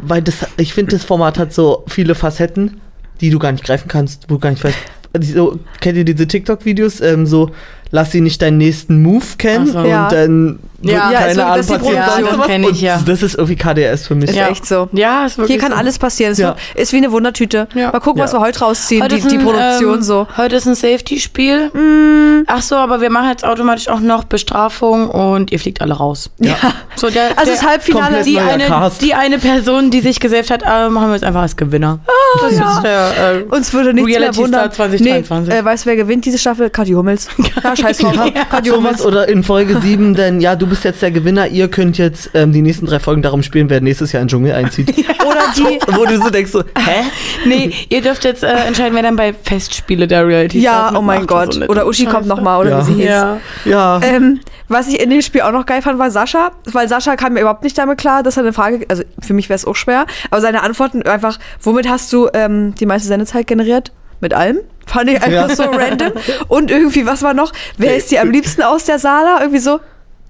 weil das, ich finde, das Format hat so viele Facetten, die du gar nicht greifen kannst, wo du gar nicht weißt. So, kennt ihr diese TikTok-Videos? Ähm, so, lass sie nicht deinen nächsten Move kennen so. und Ja. dann wird Ja, Ja, keine wird- Ahnung ist passieren. Sonst Das was. kenn ich, Und ja. Das ist irgendwie KDS für mich. Ist echt so. Ja, ist wirklich Hier kann so. alles passieren. Es Ja. ist wie eine Wundertüte. Ja. Mal gucken, was Ja. wir heute rausziehen, Heute die, ist die ein, Produktion ähm, so. Heute ist ein Safety-Spiel. Ach so, aber wir machen jetzt automatisch auch noch Bestrafung und ihr fliegt alle raus. Ja. So, der, Also der, das Halbfinale, die eine, Cast. die eine Person, die sich gesaved hat, äh, machen wir jetzt einfach als Gewinner. das ist der äh, Uns würde nichts mehr Reality wundern. Star 2023. Nee, äh, weißt du, wer gewinnt diese Staffel? Kathi Hummels. Ja, scheiß drauf. Sowas Hummels. oder in Folge 7, denn ja, du bist jetzt der Gewinner, ihr könnt jetzt ähm, die nächsten drei Folgen darum spielen, wer nächstes Jahr in den Dschungel einzieht. Oder die, Wo du so denkst so, hä? Nee, ihr dürft jetzt äh, entscheiden, wer dann bei Festspiele der Reality ja, Stars oh mein. Gott. So eine Oder Uschi kommt Scheiße. nochmal, oder Ja. wie sie hieß. Ja. Ja. Ähm, was ich in dem Spiel auch noch geil fand, war Sascha, weil Sascha kam mir überhaupt nicht damit klar, dass er eine Frage, also für mich wäre es auch schwer, aber seine Antworten einfach, womit hast du ähm, die meiste Sendezeit generiert? Mit allem? Fand ich einfach Ja. so random. Und irgendwie, was war noch? Wer ist dir am liebsten aus der Sala? Irgendwie so,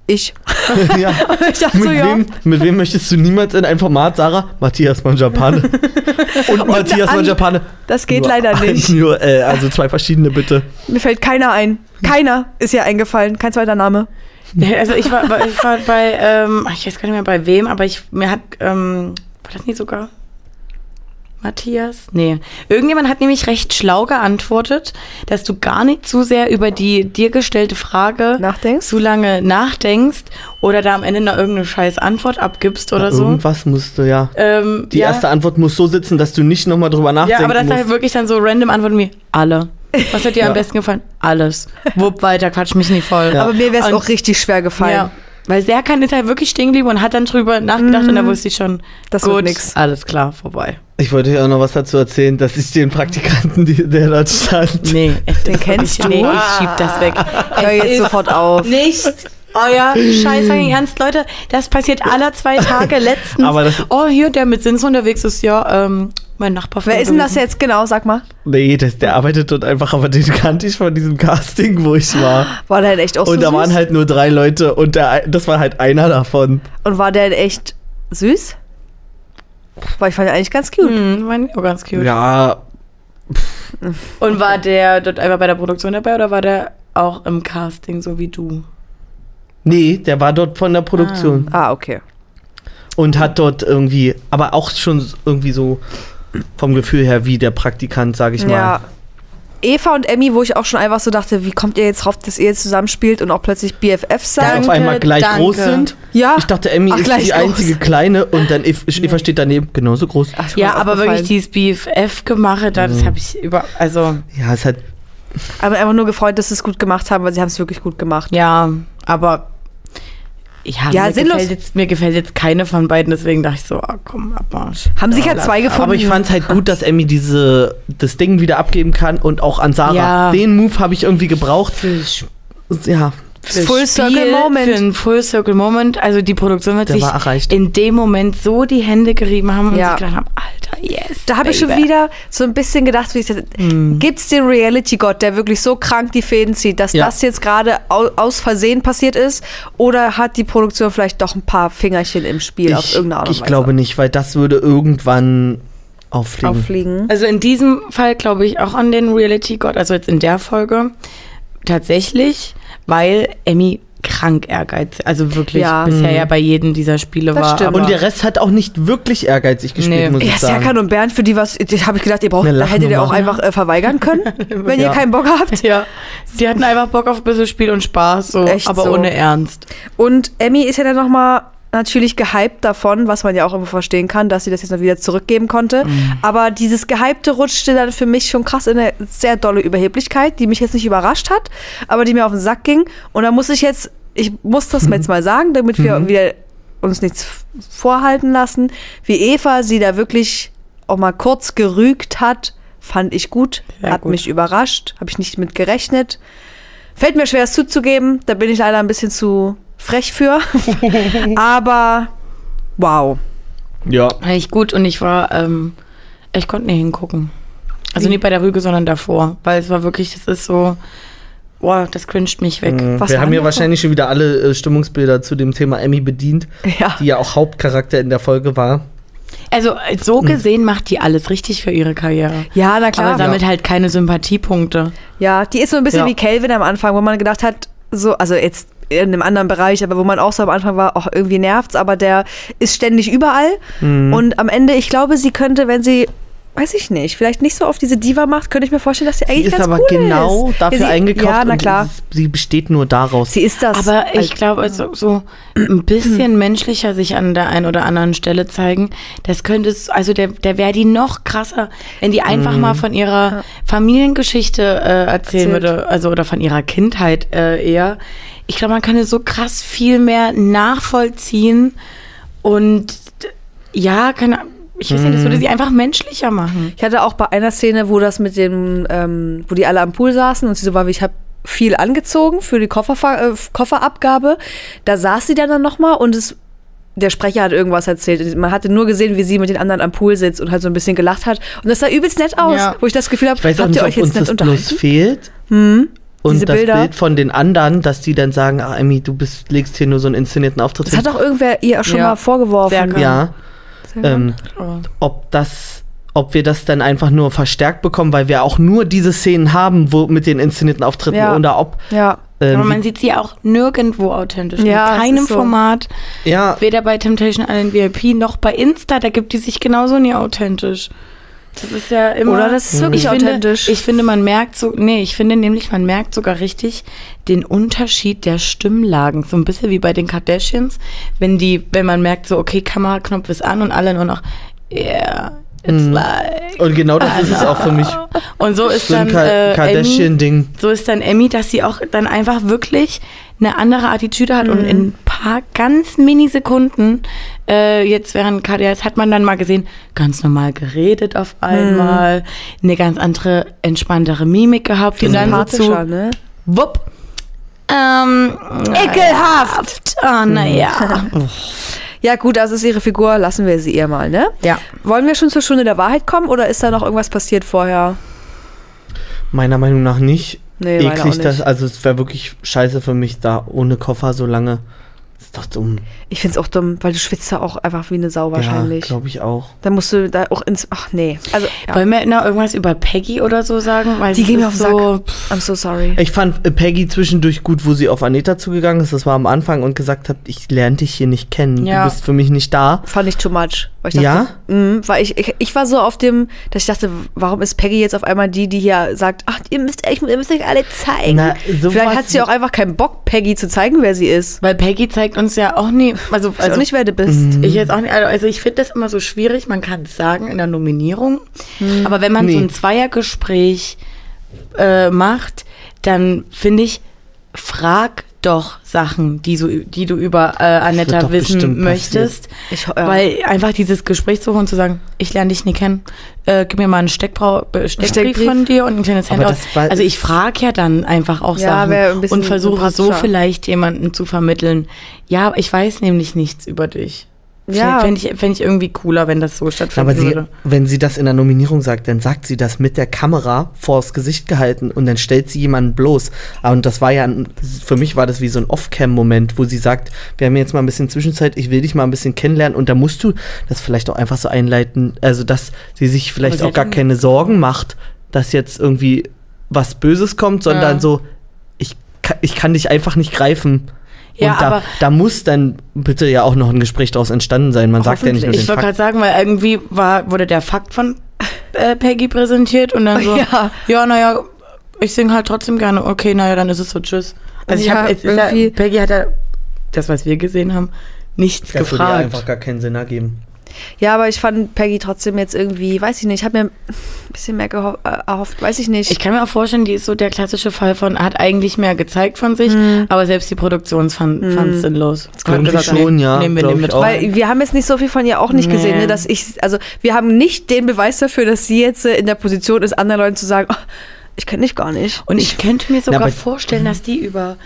ich. ja. Ich dachte Mit, so, ja. wem, mit wem möchtest du niemals in ein Format, Sarah? Matthias Manjapane. Und Matthias an- Manjapane. Das geht Nur leider ein- nicht. Nur, äh, also zwei verschiedene, bitte. Mir fällt keiner ein. Keiner ist ja eingefallen. Kein zweiter Name. Nee, also ich war, bei- ich war bei, ähm, ich weiß gar nicht mehr bei wem, aber ich, mir hat, ähm, war das nicht sogar Matthias? Nee. Irgendjemand hat nämlich recht schlau geantwortet, dass du gar nicht zu sehr über die dir gestellte Frage Nachdenkst? zu lange nachdenkst oder da am Ende noch irgendeine scheiß Antwort abgibst oder so. Irgendwas musst du, ja. Ähm, Die ja. erste Antwort muss so sitzen, dass du nicht nochmal drüber Ja, nachdenken aber das ist musst. halt wirklich dann so random Antworten wie alle. Was hat dir Ja. am besten gefallen? Alles. Wupp weiter, quatsch mich nicht voll. Ja. Aber mir wäre es auch richtig schwer gefallen. Ja. Weil Serkan ist halt wirklich stehen geblieben und hat dann drüber nachgedacht und da wusste ich schon, Mhm. Das wird gut, nix. alles klar, vorbei. Ich wollte dir auch noch was dazu erzählen, dass ich den Praktikanten, die, der dort stand. Nee, Den kennst du? Nee, ich schieb das weg. Hör jetzt sofort auf. Nicht euer Scheiß Ernst, Leute. Das passiert alle zwei Tage. Letztens. Aber das- oh, hier, der mit Sins unterwegs ist, ja, ähm, mein Nachbar. Wer ist denn das jetzt genau? Sag mal. Nee, das, der arbeitet dort einfach, aber den kannte ich von diesem Casting, wo ich war. War der in echt auch so Und da süß? waren halt nur drei Leute und der, das war halt einer davon. Und war der in echt süß? Weil ich fand ihn eigentlich ganz cute. Hm, mein, oh, ganz cute. Ja, Und war der dort einfach bei der Produktion dabei oder war der auch im Casting, so wie du? nee, der war dort von der Produktion. Ah, okay. Und hat dort irgendwie, aber auch schon irgendwie so vom Gefühl her wie der Praktikant, sag ich mal. Ja. Eva und Emmy, wo ich auch schon einfach so dachte, wie kommt ihr jetzt drauf, dass ihr jetzt zusammenspielt und auch plötzlich Die seid? auf einmal gleich danke. groß sind. Ja. Ich dachte, Emmy Ach, ist gleich die groß. einzige Kleine und dann Eva, Eva steht daneben genauso groß. Ach, Ja, aber wirklich dieses BFF-Gemache, da, Mhm. das habe ich über, also, Ja, ist halt, Aber einfach nur gefreut, dass sie es gut gemacht haben, weil sie haben es wirklich gut gemacht. ja, aber, ja, Ja, mir, sinnlos. gefällt jetzt, mir gefällt jetzt keine von beiden, deswegen dachte ich so, ah, komm, Abmarsch. Haben sich ja lass- zwei gefunden. aber ich fand es halt gut, dass Emmy diese, das Ding wieder abgeben kann und auch an Sarah. Ja. Den Move habe ich irgendwie gebraucht. Ja, Full Circle Moment. Für einen Full Circle Moment. Also die Produktion wird Der sich erreicht. in dem Moment so die Hände gerieben haben und Ja. sich gedacht haben, Alter, yes. Da habe ich schon wieder so ein bisschen gedacht, wie ich das, gibt's den Reality-Gott, der wirklich so krank die Fäden zieht, dass Ja. das jetzt gerade au aus Versehen passiert ist? Oder hat die Produktion vielleicht doch ein paar Fingerchen im Spiel auf ich, irgendeine Art und ich Weise? glaube nicht, weil das würde irgendwann auffliegen. Auffliegen. Also in diesem Fall glaube ich auch an den Reality God, also jetzt in der Folge tatsächlich, weil Emmy krank ehrgeizig, also wirklich Ja. bisher ja bei jedem dieser Spiele Das war. stimmt. Und der Rest hat auch nicht wirklich ehrgeizig gespielt, Nee. muss ich Ja, sagen. Serkan und Bernd, für die was, das habe ich gedacht, ihr braucht, da hättet ihr auch einfach äh, verweigern können, wenn Ja. ihr keinen Bock habt. ja, sie hatten einfach Bock auf ein bisschen Spiel und Spaß, so, Echt aber so. ohne Ernst. Und Emmy ist ja dann nochmal natürlich gehypt davon, was man ja auch immer verstehen kann, dass sie das jetzt noch wieder zurückgeben konnte. Aber dieses Gehypte rutschte dann für mich schon krass in eine sehr dolle Überheblichkeit, die mich jetzt nicht überrascht hat, aber die mir auf den Sack ging. Und da muss ich jetzt, ich muss das jetzt mal sagen, damit wir wieder uns nichts vorhalten lassen, wie Eva sie da wirklich auch mal kurz gerügt hat, fand ich gut, Sehr hat gut. mich überrascht, habe ich nicht mit gerechnet. Fällt mir schwer, es zuzugeben, da bin ich leider ein bisschen zu frech für. Aber wow. Ja. Echt gut und ich war, ähm, ich konnte nicht hingucken. Also nicht bei der Rüge, sondern davor. Weil es war wirklich, das ist so, boah, das cringet mich weg. Was Wir haben ja wahrscheinlich schon wieder alle äh, Stimmungsbilder zu dem Thema Emmy bedient, Ja. die ja auch Hauptcharakter in der Folge war. Also so gesehen macht die alles richtig für ihre Karriere. Ja, na klar. Aber sammelt halt keine Sympathiepunkte. Ja, die ist so ein bisschen Ja. wie Calvin am Anfang, wo man gedacht hat, so, also jetzt in einem anderen Bereich, aber wo man auch so am Anfang war, auch irgendwie nervt's, aber der ist ständig überall. Mhm. Und am Ende, ich glaube, sie könnte, wenn sie, weiß ich nicht, vielleicht nicht so auf diese Diva macht, könnte ich mir vorstellen, dass sie Sie eigentlich ist ganz aber cool genau ist. dafür ja, sie, eingekauft Ja, na klar. sie besteht nur daraus. Sie ist das. Aber ich Also, glaube, so, so ein bisschen menschlicher sich an der einen oder anderen Stelle zeigen, das könnte es, also der, der wäre die noch krasser, wenn die einfach mal von ihrer Familiengeschichte äh, erzählen Erzählt. würde, also oder von ihrer Kindheit äh, eher. Ich glaube, man könnte so krass viel mehr nachvollziehen und ja, keine ich weiß nicht, das würde sie einfach menschlicher machen. Ich hatte auch bei einer Szene, wo das mit dem, ähm, wo die alle am Pool saßen und sie so war, wie ich habe viel angezogen für die Kofferver äh, Kofferabgabe. Da saß sie dann, dann nochmal und es, der Sprecher hat irgendwas erzählt. Man hatte nur gesehen, wie sie mit den anderen am Pool sitzt und halt so ein bisschen gelacht hat. Und das sah übelst nett aus, Ja. wo ich das Gefühl habe, habt nicht, ihr euch jetzt uns nett das bloß unterhalten? fehlt. Und Diese das Bilder. Bild von den anderen, dass die dann sagen, ah, Emmy, du bist, legst hier nur so einen inszenierten Auftritt Das hat doch irgendwer ihr auch schon Ja. mal vorgeworfen. Sehr. Ja. Sehr Ähm, ob das, ob wir das dann einfach nur verstärkt bekommen, weil wir auch nur diese Szenen haben, wo mit den inszenierten Auftritten Ja. oder ob Ja. ähm, Aber man sieht sie auch nirgendwo authentisch. Ja, in keinem so. Format. ja, Weder bei Temptation Island VIP noch bei Insta, da gibt die sich genauso nie authentisch. Das ist ja immer. Oder das ist wirklich ich finde, authentisch. Ich finde, man merkt so, nee, ich finde nämlich, man merkt sogar richtig den Unterschied der Stimmlagen. So ein bisschen wie bei den Kardashians, wenn die, wenn man merkt, so, okay, Kameraknopf ist an und alle nur noch, yeah, it's like. und genau das ist es auch für mich. Und so ist So dann äh, Emmy, Kardashian-Ding. so ist dann Emmy, dass sie auch dann einfach wirklich eine andere Attitüde hat und in ein paar ganz Minisekunden, äh, jetzt während KDS hat man dann mal gesehen, ganz normal geredet auf einmal, eine ganz andere, entspanntere Mimik gehabt und dann so Sympathischer, zu, ne? wupp, ähm, ekelhaft. Ah, naja. Ja, gut, das ist ihre Figur, lassen wir sie ihr mal, ne? Ja. Wollen wir schon zur Stunde der Wahrheit kommen oder ist da noch irgendwas passiert vorher? Meiner Meinung nach nicht. Nee, Eklig, nicht. das, also es wäre wirklich scheiße für mich, da ohne Koffer so lange. Ist doch dumm. Ich find's auch dumm, weil du schwitzt ja auch einfach wie eine Sau wahrscheinlich. Ja, glaube ich auch. Dann musst du da auch ins. Ach nee. Also, ja. Wollen wir noch irgendwas über Peggy oder so sagen? Weil Die es gehen mir auf den so, Sack. I'm so sorry. Ich fand äh, Peggy zwischendurch gut, wo sie auf Anita zugegangen ist. Das war am Anfang und gesagt hat, ich lerne dich hier nicht kennen. Ja. Du bist für mich nicht da. Fand ich too much. Weil ich Ja? dachte, mhm, weil ich, ich, ich war so auf dem, dass ich dachte, warum ist Peggy jetzt auf einmal die, die hier sagt, ach, ihr müsst, ich, ihr müsst euch alle zeigen. Na, Vielleicht hat sie auch einfach keinen Bock, Peggy zu zeigen, wer sie ist. weil Peggy zeigt uns ja auch nie, also, Weiß also auch nicht, wer du bist. Mhm. Ich jetzt auch nicht, also ich finde das immer so schwierig, man kann es sagen in der Nominierung, Hm. aber wenn man so Nee. ein Zweiergespräch äh, macht, dann finde ich, frag doch Sachen, die, so, die du über äh, Anetta wissen möchtest. Ich ja. Weil einfach dieses Gespräch zu holen und zu sagen, ich lerne dich nie kennen, äh, gib mir mal einen Steckbrau äh, Steckbrief, Steckbrief. von dir und ein kleines Handout. Also ich frage ja dann einfach auch Ja, wär ein Sachen und versuche so vielleicht jemanden zu vermitteln. Ja, ich weiß nämlich nichts über dich. Ja. Fände ich, fänd ich irgendwie cooler, wenn das so stattfinden Aber sie, würde. wenn sie das in der Nominierung sagt, dann sagt sie das mit der Kamera vors Gesicht gehalten und dann stellt sie jemanden bloß. Ah, Und das war ja, ein, für mich war das wie so ein Off-Cam-Moment, wo sie sagt, wir haben jetzt mal ein bisschen Zwischenzeit, ich will dich mal ein bisschen kennenlernen und da musst du das vielleicht auch einfach so einleiten, also dass sie sich vielleicht sie auch gar keine Sorgen macht, dass jetzt irgendwie was Böses kommt, sondern Ja. so, ich, ich kann dich einfach nicht greifen. Ja, und da, aber- da muss dann bitte ja auch noch ein Gespräch daraus entstanden sein. Man sagt ja nicht nur den Ich wollte gerade sagen, weil irgendwie war, wurde der Fakt von äh, Peggy präsentiert und dann so, Ja. ja, naja, ich singe halt trotzdem gerne. Okay, naja, dann ist es so, tschüss. Also ich Ja, habe, es ist ja, irgendwie- Peggy hat ja, das, was wir gesehen haben, nichts Das würde gefragt. einfach gar keinen Sinn ergeben. Ja, aber ich fand Peggy trotzdem jetzt irgendwie, weiß ich nicht, ich habe mir ein bisschen mehr geho- äh, erhofft, weiß ich nicht. Ich kann mir auch vorstellen, die ist so der klassische Fall von, hat eigentlich mehr gezeigt von sich, aber selbst die Produktion fand es sinnlos. Das Irgendwie gesagt, schon, nee, ja, Nehmen wir glaub den ich mit auch. rein. Weil wir haben jetzt nicht so viel von ihr auch nicht Nee. gesehen, ne, dass ich, also wir haben nicht den Beweis dafür, dass sie jetzt äh, in der Position ist, anderen Leuten zu sagen, oh, ich kenne dich gar nicht. Und ich könnte mir sogar aber- vorstellen, dass die über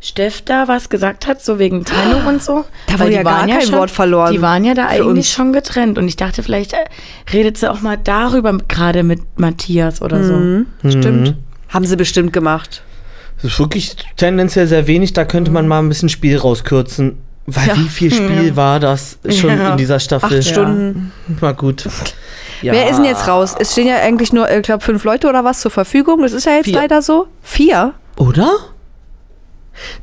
Steff da was gesagt hat, so wegen Trennung und so. Da Weil wurde die ja gar waren kein schon, Wort verloren Die waren ja da eigentlich uns. schon getrennt. Und ich dachte, vielleicht äh, redet sie auch mal darüber gerade mit Matthias oder so. Mhm. Stimmt. Haben sie bestimmt gemacht. Das ist wirklich tendenziell sehr wenig, da könnte man mal ein bisschen Spiel rauskürzen. Weil Ja. wie viel Spiel war das schon Ja. in dieser Staffel? Acht Stunden. War gut. Ja. Wer ist denn jetzt raus? Es stehen ja eigentlich nur, ich glaube, fünf Leute oder was zur Verfügung. Das ist ja jetzt Vier. leider so. Vier? Oder?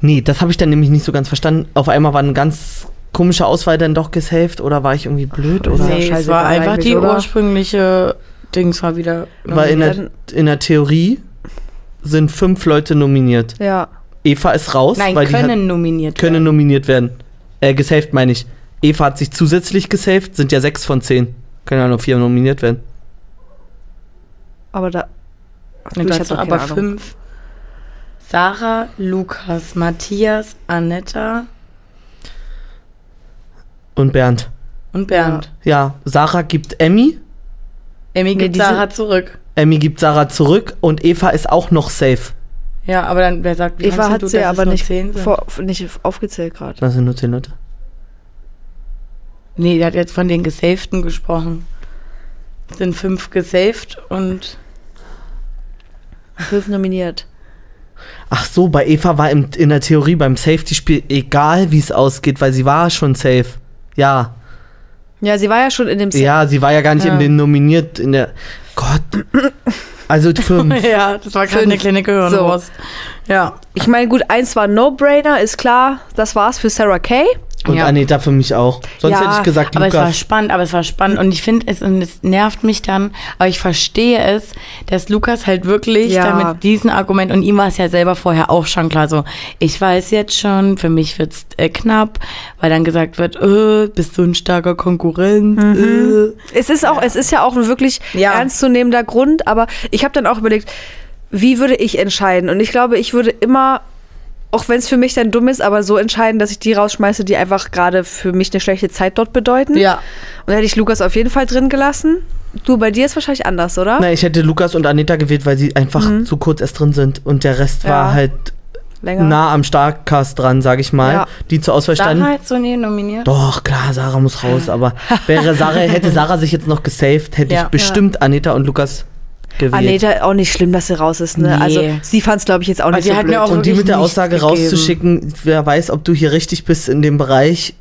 Nee, das habe ich dann nämlich nicht so ganz verstanden. Auf einmal war eine ganz komische Auswahl dann doch gesaved oder war ich irgendwie blöd? Oder? Nee, es scheißegal war einfach die oder? ursprüngliche Dings war wieder. Weil in der, in der Theorie sind fünf Leute nominiert. Ja. Eva ist raus, Nein, weil die können hat, nominiert können werden. nominiert werden. Äh, gesaved meine ich. Eva hat sich zusätzlich gesaved, sind ja sechs von zehn. Können ja nur vier nominiert werden. Aber da. Und ich keine aber Ahnung. fünf. Sarah, Lukas, Matthias, Anetta Und Bernd. und Bernd. Ja, Sarah gibt Emmy, Emmy Nee, gibt die Sarah zurück. Emmy gibt Sarah zurück und Eva ist auch noch safe. Ja, aber dann, wer sagt, wie Eva hat du, sie aber nicht, vor, nicht aufgezählt gerade. Das sind nur zehn Leute. Nee, der hat jetzt von den Gesavten gesprochen. Es sind fünf gesaved und Fünf nominiert. Ach so, bei Eva war im, in der Theorie beim Safety-Spiel egal, wie es ausgeht, weil sie war schon safe. Ja. Ja, sie war ja schon in dem Set. Ja, sie war ja gar nicht Ja. in den nominiert in der. Gott. Also fünf. ja, das war gerade eine kleine Gehirnwurst. Ja. Ich meine, gut, eins war No-Brainer, ist klar. Das war's für Sarah Kay. Und Ja. Anita für mich auch. Sonst Ja, hätte ich gesagt, Aber es war Lukas. spannend, aber es war spannend und ich finde es, und es nervt mich dann, aber ich verstehe es, dass Lukas halt wirklich Ja. damit diesen Argument, und ihm war es ja selber vorher auch schon klar, so, ich weiß jetzt schon, für mich wird's äh, knapp, weil dann gesagt wird, äh, bist du ein starker Konkurrent, äh. Es ist auch, es ist ja auch ein wirklich Ja. ernstzunehmender Grund, aber ich habe dann auch überlegt, wie würde ich entscheiden? Und ich glaube, ich würde immer, auch wenn es für mich dann dumm ist, aber so entscheiden, dass ich die rausschmeiße, die einfach gerade für mich eine schlechte Zeit dort bedeuten. Ja. Und da hätte ich Lukas auf jeden Fall drin gelassen. Du, bei dir ist wahrscheinlich anders, oder? Nein, ich hätte Lukas und Anita gewählt, weil sie einfach zu kurz erst drin sind. Und der Rest Mhm. Ja. war halt Länger. nah am Starkcast dran, sag ich mal. Ja. Die zur Auswahl standen. Sarah jetzt so nie nominiert? Doch, klar, Sarah muss raus, aber wäre Sarah, hätte Sarah sich jetzt noch gesaved, hätte Ja. ich bestimmt Anita und Lukas gewählt. Aneta, auch nicht schlimm, dass sie raus ist, ne? Nee. Also sie fand es, glaube ich, jetzt auch nicht sie so blöd. auch und die mit der Aussage gegeben. rauszuschicken, wer weiß, ob du hier richtig bist in dem Bereich,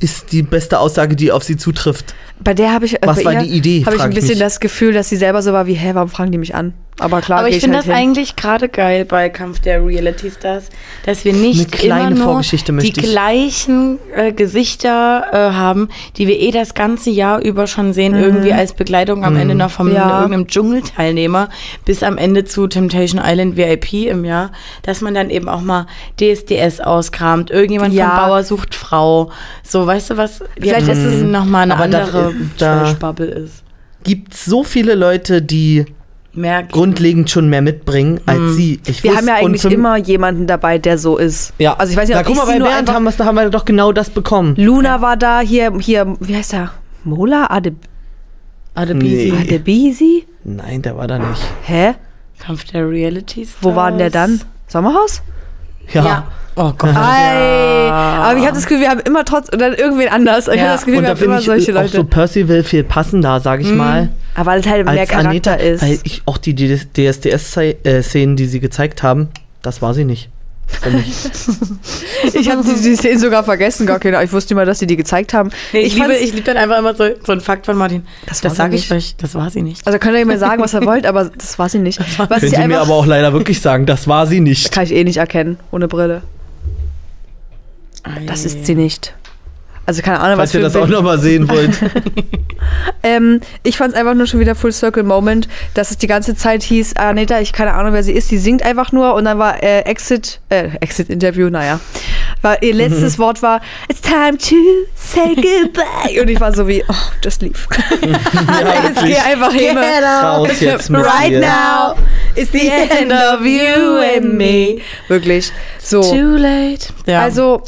ist die beste Aussage, die auf sie zutrifft. Bei der habe ich, äh, Was war ihr die Idee, Habe ich ein bisschen mich. das Gefühl, dass sie selber so war wie, hä, warum fragen die mich an? Aber klar, Aber ich finde halt das hin. eigentlich gerade geil bei Kampf der Reality Stars, dass wir nicht immer nur die gleichen äh, Gesichter äh, haben, die wir eh das ganze Jahr über schon sehen, irgendwie als Begleitung am Ende noch Mhm. Ja. irgendeinem Dschungelteilnehmer bis am Ende zu Temptation Island VIP im Jahr, dass man dann eben auch mal DSDS auskramt, irgendjemand Ja. von Bauer sucht Frau, so weißt du was, Vielleicht ist es- noch mal eine Aber da- andere da- Trash-Bubble ist. Gibt so viele Leute, die Mehr grundlegend schon mehr mitbringen als sie. Ich Mhm. Wir haben ja und eigentlich immer jemanden dabei, der so ist. Ja. Also ich weiß nicht, Na, ob guck ich mal, sie bei nur Bernd haben, haben wir doch genau das bekommen. Luna war da, hier, hier, wie heißt er? Mola? Ade, Adebisi. Nee. Adebisi? Nein, der war da nicht. Hä? Kampf der Reality Stars. Wo war denn der dann? Sommerhaus? Ja. Ja. Oh Gott. Ei, aber ich habe das Gefühl, wir haben immer trotz oder irgendwen anders. Ich Ja. habe das Gefühl, Und wir da haben immer ich solche auch Leute. so Percival viel passender, sag ich mal. Aber weil es halt mehr als Charakter Anita, ist. weil ich auch die DSDS-Szenen, die sie gezeigt haben, das war sie nicht. Ich habe die, die Szenen sogar vergessen, gar keine. Ich wusste nicht mal, dass sie die gezeigt haben. Nee, ich, liebe, fand's- ich liebe dann einfach immer so, so einen Fakt von Martin. Das Das, sage ich euch, das war sie nicht. Also könnt ihr mir sagen, was ihr wollt, aber das war sie nicht. Was Können sie Sie mir einfach, aber auch leider wirklich sagen, das war sie nicht. kann ich eh nicht erkennen, ohne Brille. Das ist sie nicht. Also keine Ahnung, Falls was ihr das ein auch Bild- nochmal sehen wollt. Ähm, ich fand es einfach nur schon wieder Full Circle Moment, dass es die ganze Zeit hieß, Anita, ich keine Ahnung, wer sie ist, die singt einfach nur und dann war äh, Exit, äh, Exit Interview, naja. Weil ihr letztes Wort war, it's time to say goodbye. Und ich war so wie, oh, just leave. jetzt geh einfach hin. Right dir. now is the end of you and me. Wirklich. So. Too late. Ja. Also,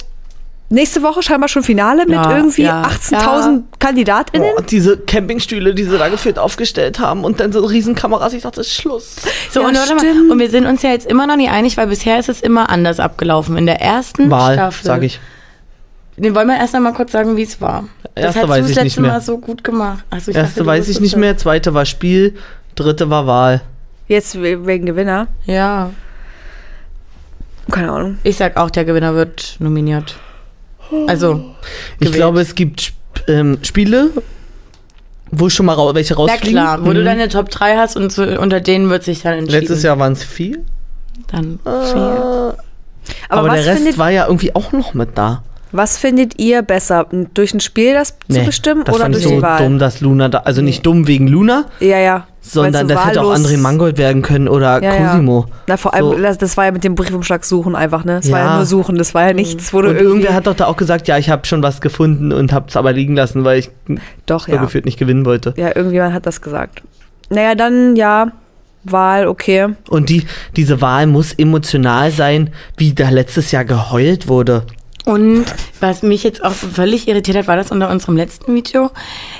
nächste Woche scheinbar schon Finale mit Ja, irgendwie ja. 18.000 KandidatInnen. Oh, diese Campingstühle, die sie da geführt aufgestellt haben und dann so Riesenkameras. Ich dachte, Schluss. So, Ja, und, warte mal, und wir sind uns ja jetzt immer noch nicht einig, weil bisher ist es immer anders abgelaufen. In der ersten Wahl, Staffel. sag ich. Den wollen wir erst noch mal kurz sagen, wie es war. Erste das hast weiß du das ich letzte nicht mehr. Mal so gut gemacht. Ich Erste dachte, weiß ich nicht mehr, zweite war Spiel, dritte war Wahl. Jetzt we- wegen Gewinner. Ja. Keine Ahnung. Ich sag auch, der Gewinner wird nominiert. Also, Ich gewählt. glaube, es gibt ähm, Spiele, wo schon mal rau welche na rausfliegen. klar, wo du Mhm. deine Top 3 hast und zu, unter denen wird sich dann entschieden. Letztes Jahr waren es vier. Dann vier. Aber, Aber, was, der Rest war ja irgendwie auch noch mit da. Was findet ihr besser? Durch ein Spiel das zu bestimmen das oder fand durch ich so die Wahl? dumm, dass Luna da, also nicht dumm wegen Luna, Ja, ja. sondern das hätte auch André Mangold werden können oder Ja, ja. Cosimo. Na, vor allem, So. das, das war ja mit dem Briefumschlag suchen einfach, ne? Es war ja Ja. nur suchen, das war ja nichts, wo du Und irgendwer hat doch da auch gesagt, ja, ich habe schon was gefunden und habe es aber liegen lassen, weil ich Doch, ja. gefühlt nicht gewinnen wollte. Ja, irgendjemand hat das gesagt. Naja, dann, ja, Wahl, okay. Und die, diese Wahl muss emotional sein, wie da letztes Jahr geheult wurde. Und was mich jetzt auch völlig irritiert hat, war das unter unserem letzten Video,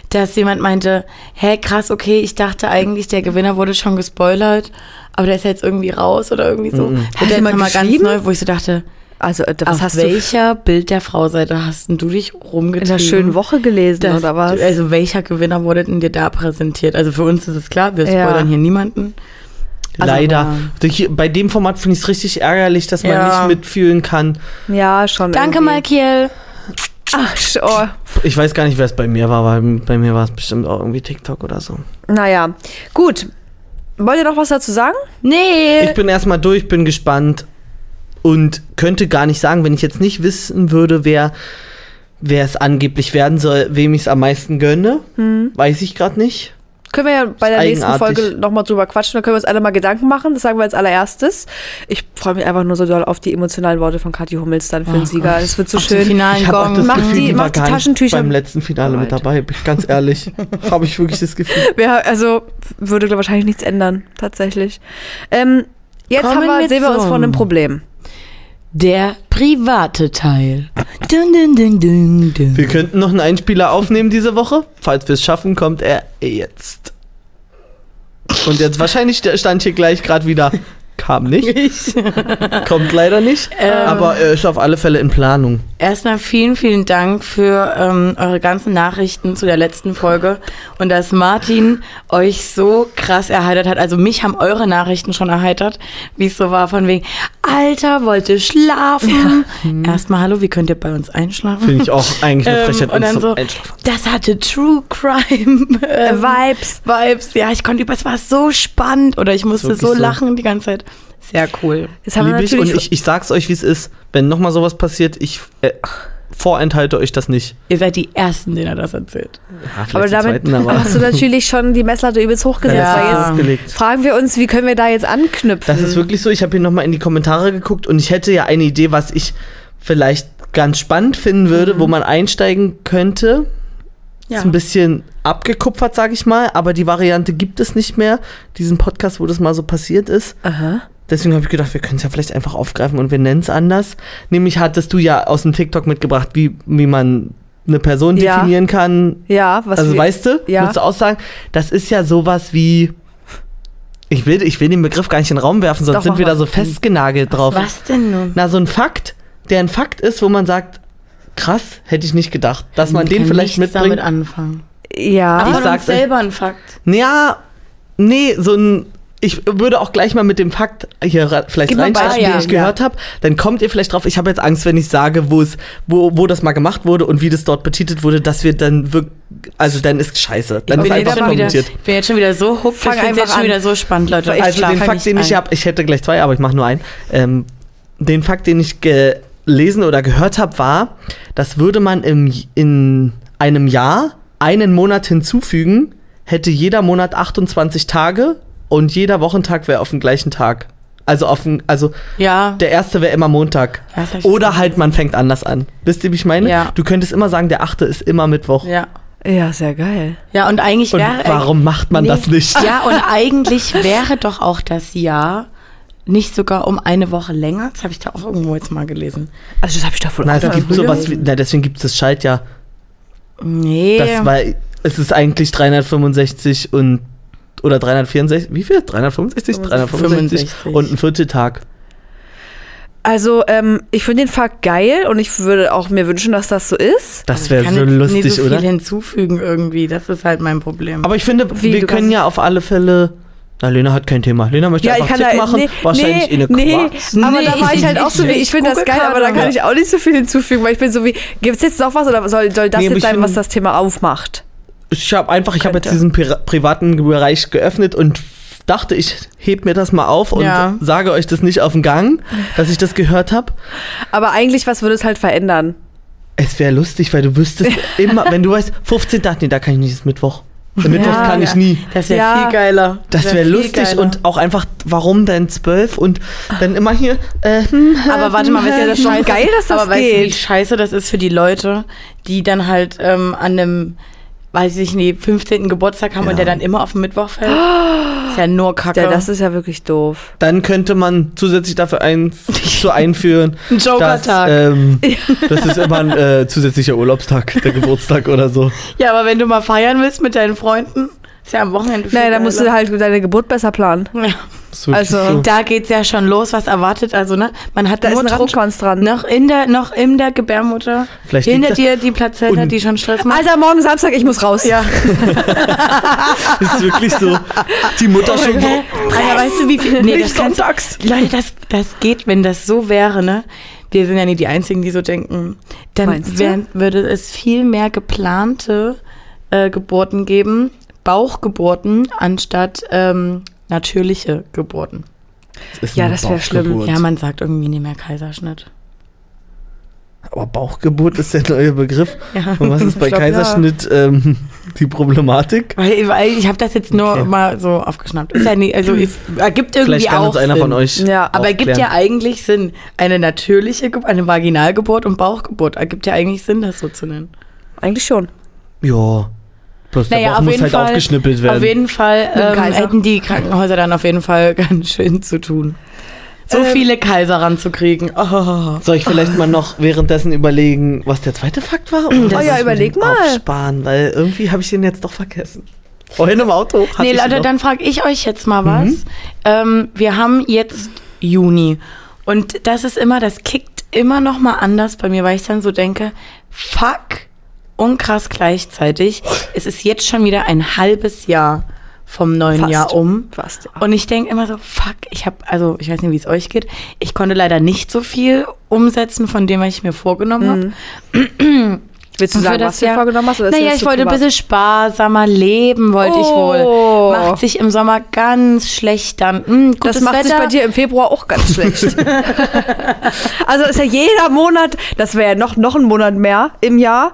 dass jemand meinte, hä, krass, okay, ich dachte eigentlich, der Gewinner wurde schon gespoilert, aber der ist jetzt irgendwie raus oder irgendwie so. Mhm. Hat der nochmal ganz neu, wo ich so dachte, Also, äh, was auf hast du welcher Bild der Frau-Seite hast denn du dich in rumgetrieben? der schönen Woche gelesen, Das- oder was? Also welcher Gewinner wurde denn dir da präsentiert? Also für uns ist es klar, wir Ja. spoilern hier niemanden. Also, Leider. bei dem Format finde ich es richtig ärgerlich, dass man Ja. nicht mitfühlen kann. ja, schon Danke, irgendwie. Malkiel. Ach, oh. Ich weiß gar nicht, wer es bei mir war, weil bei mir war es bestimmt auch irgendwie TikTok oder so. Naja, gut. Wollt ihr noch was dazu sagen? Nee. Ich bin erstmal durch, bin gespannt und könnte gar nicht sagen, wenn ich jetzt nicht wissen würde, wer wer es angeblich werden soll, wem ich es am meisten gönne, Hm. weiß ich gerade nicht. Können wir ja bei der nächsten. Folge nochmal drüber quatschen. Da können wir uns alle mal Gedanken machen. Das sagen wir als allererstes. Ich freue mich einfach nur so doll auf die emotionalen Worte von Kathi Hummels dann für den Oh Sieger. Gott. Das wird so Auf schön. finalen Ich habe auch das Mach Gefühl, die- die, mach war die Taschentücher beim letzten Finale mit dabei. Bin ich ganz ehrlich, habe ich wirklich das Gefühl. Wer, also würde wahrscheinlich nichts ändern, tatsächlich. Ähm, jetzt Kommen haben wir, sehen wir uns vor einem Problem. Der private Teil. Dun, dun, dun. Wir könnten noch einen Einspieler aufnehmen diese Woche. Falls wir es schaffen, kommt er jetzt. Und jetzt wahrscheinlich stand hier gleich gerade wieder. Kam nicht. Kommt leider nicht. Ähm. aber er ist auf alle Fälle in Planung. Erstmal vielen, vielen Dank für ähm, eure ganzen Nachrichten zu der letzten Folge und dass Martin euch so krass erheitert hat. Also mich haben eure Nachrichten schon erheitert, wie es so war von wegen, Alter, wollte schlafen. Erstmal, hallo, wie könnt ihr bei uns einschlafen? Finde ich auch eigentlich eine Ähm, Frechheit. und uns dann so, Einschlafen. das hatte True Crime Äh, ähm, Vibes. Vibes. Ja, ich konnte über, es war so spannend oder ich musste so so. lachen die ganze Zeit. Sehr cool. Jetzt haben Lieb ich und ich, ich sag's euch, wie es ist. Wenn nochmal sowas passiert, ich äh, vorenthalte euch das nicht. Ihr seid die Ersten, denen er das erzählt. Ja, aber damit zweiten, aber hast du natürlich schon die Messlatte übelst hochgesetzt. Ja. Weil jetzt fragen wir uns, wie können wir da jetzt anknüpfen? Das ist wirklich so. Ich habe hier nochmal in die Kommentare geguckt und ich hätte ja eine Idee, was ich vielleicht ganz spannend finden würde, wo man einsteigen könnte. Ja. Ist ein bisschen abgekupfert, sage ich mal, aber die Variante gibt es nicht mehr. Diesen Podcast, wo das mal so passiert ist. Aha. Deswegen habe ich gedacht, wir können es ja vielleicht einfach aufgreifen und wir nennen es anders. Nämlich hattest du ja aus dem TikTok mitgebracht, wie, wie man eine Person Ja. definieren kann. Ja, was also wir- weißt du, Ja. würdest du auch sagen, das ist ja sowas wie. Ich will, ich will den Begriff gar nicht in den Raum werfen, sonst Doch, sind wir da so festgenagelt drauf. Was denn nun? Na, so ein Fakt, der ein Fakt ist, wo man sagt, krass, hätte ich nicht gedacht, dass man Ich den kann vielleicht mitbringt. damit anfangen. Ja. Aber Ich sag's selber ein Fakt. Ja, nee, so ein. Ich würde auch gleich mal mit dem Fakt hier vielleicht reinstarten, Beispiel, den ich ja. gehört habe. Dann kommt ihr vielleicht drauf. Ich habe jetzt Angst, wenn ich sage, wo es, wo, wo das mal gemacht wurde und wie das dort betitelt wurde, dass wir dann wirklich, also dann ist scheiße. Dann Ich ist bin, einfach jetzt schon wieder, kommentiert. ich bin jetzt schon wieder so. Fang ich einfach jetzt schon wieder so spannend, Leute. Ich Also den Fakt, den ich habe, ich hätte gleich zwei, aber ich mache nur einen. Ähm, den Fakt, den ich gelesen oder gehört habe, war, das würde man im, in einem Jahr einen Monat hinzufügen, hätte jeder Monat 28 Tage und jeder Wochentag wäre auf dem gleichen Tag. Also auf den, also Ja. der erste wäre immer Montag. Ja, Oder halt man fängt anders an. Wisst ihr, wie ich meine? Ja. Du könntest immer sagen, der achte ist immer Mittwoch. Ja. Ja, sehr geil. Ja, und eigentlich wäre. warum macht man Nee. das nicht? Ja, und eigentlich wäre doch auch das Jahr nicht sogar um eine Woche länger. Das habe ich da auch irgendwo jetzt mal gelesen. Also das habe ich davon Na, es auch gibt sowas wie, na, deswegen gibt es das Schaltjahr. Nee. Das, weil es ist eigentlich 365 und oder 364, wie viel? 365? 365 65. und ein Vierteltag. Also, ähm, ich finde den Fakt geil und ich würde auch mir wünschen, dass das so ist. Das wäre so lustig, nicht so viel oder? hinzufügen irgendwie. Das ist halt mein Problem. Aber ich finde, Wie, wir können ja auf alle Fälle. Na, Lena hat kein Thema. Lena möchte Ja, ich einfach kann Tipp da machen. Wahrscheinlich nee, in eine nee, Quarz. aber Nee, da war ich halt auch so wie, ich finde das geil, aber da kann ich auch nicht so viel hinzufügen, weil ich bin so wie, gibt es jetzt noch was oder soll, soll das Nee, jetzt sein, was das Thema aufmacht? Ich habe einfach, ich habe jetzt diesen pri privaten Bereich geöffnet und dachte, ich heb mir das mal auf und Ja. sage euch das nicht auf den Gang, dass ich das gehört habe. Aber eigentlich, was würde es halt verändern? Es wäre lustig, weil du wüsstest immer, wenn du weißt, 15. nee, da kann ich nicht, ist Mittwoch. Mittwoch Ja, kann ich ja. nie. das wäre Ja. viel geiler. Das wäre viel lustig geiler. und auch einfach, warum denn 12 und dann immer hier, äh, hm, Aber warte mal, weißt du, das das ist scheiße, geil, dass das aber weißt du, wie geht. scheiße das ist für die Leute, die dann halt ähm, an einem, weiß ich nicht, 15. Geburtstag haben Ja. und der dann immer auf den Mittwoch fällt? Ist ja nur Kacke. Ja, das ist ja wirklich doof. dann könnte man zusätzlich dafür ein, so einführen, Ein dass, Joker-Tag. ähm, das ist immer ein äh, zusätzlicher Urlaubstag, der Geburtstag oder so. ja, aber wenn du mal feiern willst mit deinen Freunden, ist ja am Wochenende viel Naja, da musst du halt deine Geburt besser planen. Ja. Ist wirklich Also, so. Da geht's ja schon los, was erwartet. Also, ne? Man hat Da ist nur ein Druck. Rattenschwanz dran. Noch in der, noch in der Gebärmutter. Vielleicht hinter dir die Plazenta, die schon Stress macht. Alter, morgen Samstag, ich muss raus. ja. Das ist wirklich so. Die Mutter schon so. Alter, weißt du, wie viel. Nee, Nicht sonntags. Leute, das, das geht, wenn das so wäre, ne? Wir sind ja nicht die Einzigen, die so denken. Dann wär, würde es viel mehr geplante äh, Geburten geben, Bauchgeburten, anstatt ähm, natürliche Geburten. ist Ja, das wär schlimm. Ja, man sagt irgendwie nicht mehr Kaiserschnitt. Aber Bauchgeburt ist der neue Begriff. Ja. Und was ist bei glaub, ja. Kaiserschnitt ähm, die Problematik? Weil, weil ich habe das jetzt nur Okay. mal so aufgeschnappt. Ist ja nie, also es ergibt irgendwie Vielleicht kann auch uns einer Sinn. von euch. Ja, Aber ergibt ja eigentlich Sinn. Eine natürliche, Ge- eine Vaginalgeburt und Bauchgeburt ergibt ja eigentlich Sinn, das so zu nennen. Eigentlich schon. Ja. Bloß der Bauch muss halt aufgeschnippelt werden. Auf jeden Fall ähm, hätten die Krankenhäuser dann auf jeden Fall ganz schön zu tun. So Ähm, viele Kaiser ranzukriegen. Oh. Soll ich vielleicht mal noch währenddessen überlegen, was der zweite Fakt war? Oder Oh ja, überleg mal. Aufsparen, weil irgendwie habe ich den jetzt doch vergessen. Vorhin im Auto. hatte Nee, Leute, dann frage ich euch jetzt mal was. Mhm. Ähm, wir haben jetzt Juni und das ist immer, das kickt immer noch mal anders bei mir, weil ich dann so denke, fuck und krass gleichzeitig. Es ist jetzt schon wieder ein halbes Jahr vom neuen Fast. Jahr um. Fast, ja. Und ich denke immer so, fuck, ich habe, also ich weiß nicht, wie es euch geht. Ich konnte leider nicht so viel umsetzen von dem, was ich mir vorgenommen habe. Willst du sagen, was du dir vorgenommen hast? Oder Naja, ich wollte ein bisschen sparsamer leben, wollte ich Oh. wohl. Macht sich im Sommer ganz schlecht dann. Hm, Das macht Wetter. sich bei dir im Februar auch ganz schlecht. also ist ja jeder Monat, das wäre ja noch, noch ein Monat mehr im Jahr.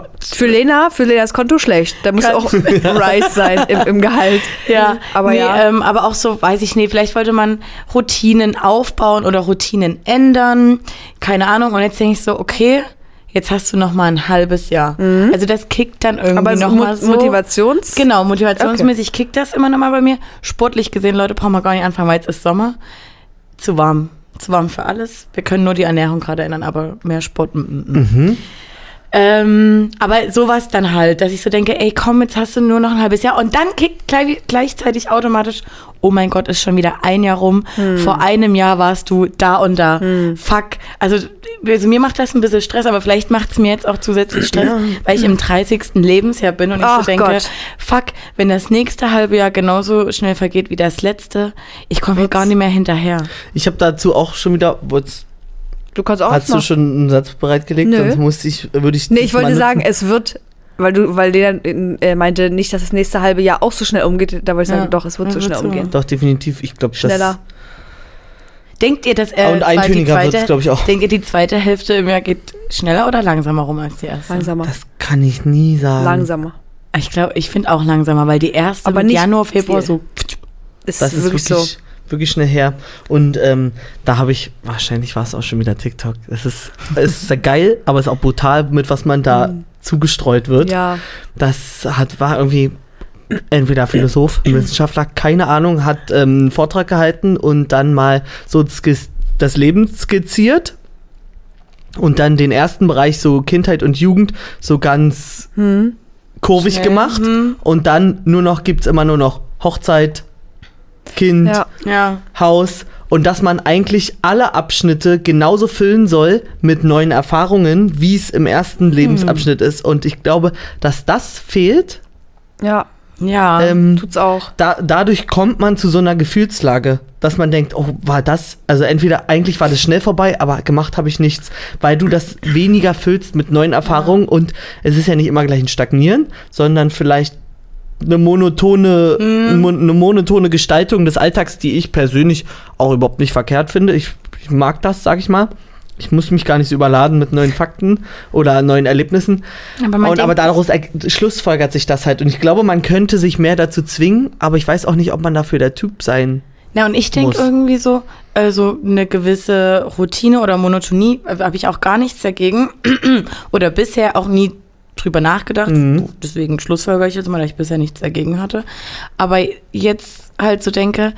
Gott. Für Lena, für Lenas Konto schlecht. Da muss Kann- auch Rise sein im, im Gehalt. Ja, aber nee, ja. Ähm, aber auch so, weiß ich nicht, vielleicht wollte man Routinen aufbauen oder Routinen ändern. Keine Ahnung. Und jetzt denke ich so, okay, jetzt hast du noch mal ein halbes Jahr. Also das kickt dann irgendwie Mhm. aber noch so mal Mo so. Motivations... Genau, motivationsmäßig kickt das immer noch mal bei mir. Sportlich gesehen, Leute, brauchen wir gar nicht anfangen, weil es ist Sommer. Zu warm. Zu warm für alles. Wir können nur die Ernährung gerade ändern, aber mehr Sport. Mm, mm, mm. Mhm. Ähm, aber sowas dann halt, dass ich so denke, ey, komm, jetzt hast du nur noch ein halbes Jahr. Und dann kickt gleich, gleichzeitig automatisch, oh mein Gott, ist schon wieder ein Jahr rum. Hm. Vor einem Jahr warst du da und da. Fuck. Also, also mir macht das ein bisschen Stress, aber vielleicht macht es mir jetzt auch zusätzlich Stress, weil ich im 30. Lebensjahr bin und ich Ach so denke, Gott. fuck, wenn das nächste halbe Jahr genauso schnell vergeht wie das letzte, ich komme hier gar nicht mehr hinterher. Ich habe dazu auch schon wieder. Du kannst auch Hast du schon einen Satz bereitgelegt? Nö. Sonst musste ich, würde ich. Nee, ich wollte sagen, es wird, weil du, weil Lena äh, meinte nicht, dass das nächste halbe Jahr auch so schnell umgeht. Da wollte ich sagen, Ja, doch, es wird ja, so wird schnell so. umgehen. Doch, definitiv. Ich glaube, das. Schneller. Denkt ihr, dass äh, Und zwar eintöniger die wird's, zweite- glaub ich, auch. Denkt ihr, die zweite Hälfte im Jahr geht schneller oder langsamer rum als die erste? Langsamer. Das kann ich nie sagen. Langsamer. Ich glaube, ich finde auch langsamer, weil die erste Aber mit nicht Januar, Februar viel. so. Ist Das ist wirklich wirklich. so. Wirklich schnell her. Und ähm, da habe ich, wahrscheinlich war es auch schon wieder TikTok. Es ist, es ist geil, aber es ist auch brutal, mit was man da zugestreut wird. Ja. Das hat, war irgendwie entweder Philosoph, Wissenschaftler, keine Ahnung, hat ähm, einen Vortrag gehalten und dann mal so das Leben skizziert und dann den ersten Bereich so Kindheit und Jugend so ganz kurvig Schnell, gemacht hm. und dann nur noch gibt's immer nur noch Hochzeit, Kind, Ja. Ja. Haus und dass man eigentlich alle Abschnitte genauso füllen soll mit neuen Erfahrungen, wie es im ersten Lebensabschnitt ist und ich glaube, dass das fehlt. Ja, Ja. Ähm, tut's auch. da, dadurch kommt man zu so einer Gefühlslage, dass man denkt, oh, war das, also entweder eigentlich war das schnell vorbei, aber gemacht habe ich nichts, weil du das weniger füllst mit neuen Erfahrungen und es ist ja nicht immer gleich ein Stagnieren, sondern vielleicht eine monotone, mo- eine monotone Gestaltung des Alltags, die ich persönlich auch überhaupt nicht verkehrt finde. Ich, ich mag das, sag ich mal. Ich muss mich gar nicht so überladen mit neuen Fakten oder neuen Erlebnissen. aber man Und, aber daraus er- schlussfolgert sich das halt. Und ich glaube, man könnte sich mehr dazu zwingen, aber ich weiß auch nicht, ob man dafür der Typ sein. Na, und ich denke irgendwie so, also eine gewisse Routine oder Monotonie äh, habe ich auch gar nichts dagegen. oder bisher auch nie drüber nachgedacht. Mhm. Deswegen schlussfolgere ich jetzt mal, dass ich bisher nichts dagegen hatte. Aber jetzt halt so denke,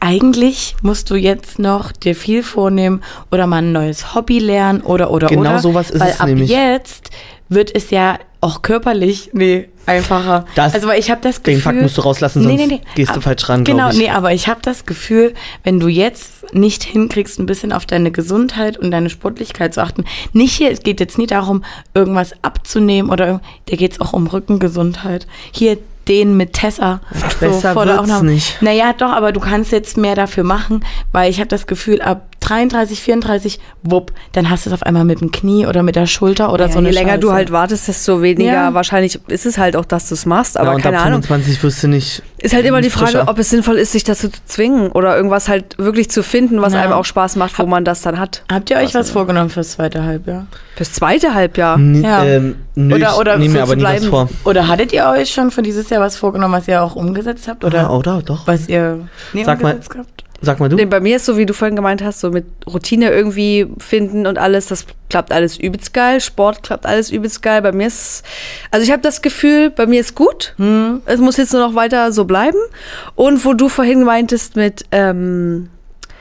eigentlich musst du jetzt noch dir viel vornehmen oder mal ein neues Hobby lernen oder oder Genau oder. sowas ist weil es ab nämlich. jetzt wird es ja auch körperlich nee, einfacher. Das- also ich habe das Gefühl, Den Fakt musst du rauslassen, sonst gehst du Ab- falsch ran, Genau, ich. nee, aber ich habe das Gefühl, wenn du jetzt nicht hinkriegst, ein bisschen auf deine Gesundheit und deine Sportlichkeit zu achten. Nicht hier, es geht jetzt nie darum, irgendwas abzunehmen oder da geht es auch um Rückengesundheit. Hier den mit Tessa. Besser vor der wird's nicht. Naja, doch, aber du kannst jetzt mehr dafür machen, weil ich habe das Gefühl, ab 33, 34, wupp, dann hast du es auf einmal mit dem Knie oder mit der Schulter oder Ja, so eine je länger du Scheiße. halt wartest, desto weniger Ja. wahrscheinlich ist es halt auch, dass du es machst. Aber ja, und keine ab Ahnung. 25 wirst du nicht. Ist halt immer die Frage, frischer. ob es sinnvoll ist, sich dazu zu zwingen oder irgendwas halt wirklich zu finden, was einem auch Spaß macht, wo man das dann hat. Habt ihr euch was vorgenommen fürs zweite Halbjahr? Fürs zweite Halbjahr. N Ja. ähm, nö, Oder- oder ich mir aber nie was vor. Oder hattet ihr euch schon für dieses Jahr was vorgenommen, was ihr auch umgesetzt habt? Oder Ah, oder? Doch. was ihr nie Sag mal. umgesetzt habt? Sag mal du. Nee, bei mir ist so, wie du vorhin gemeint hast, so mit Routine irgendwie finden und alles, das klappt alles übelst geil. Sport klappt alles übelst geil. Bei mir ist, also ich habe das Gefühl, bei mir ist gut. Es muss jetzt nur noch weiter so bleiben. Und wo du vorhin meintest mit, ähm,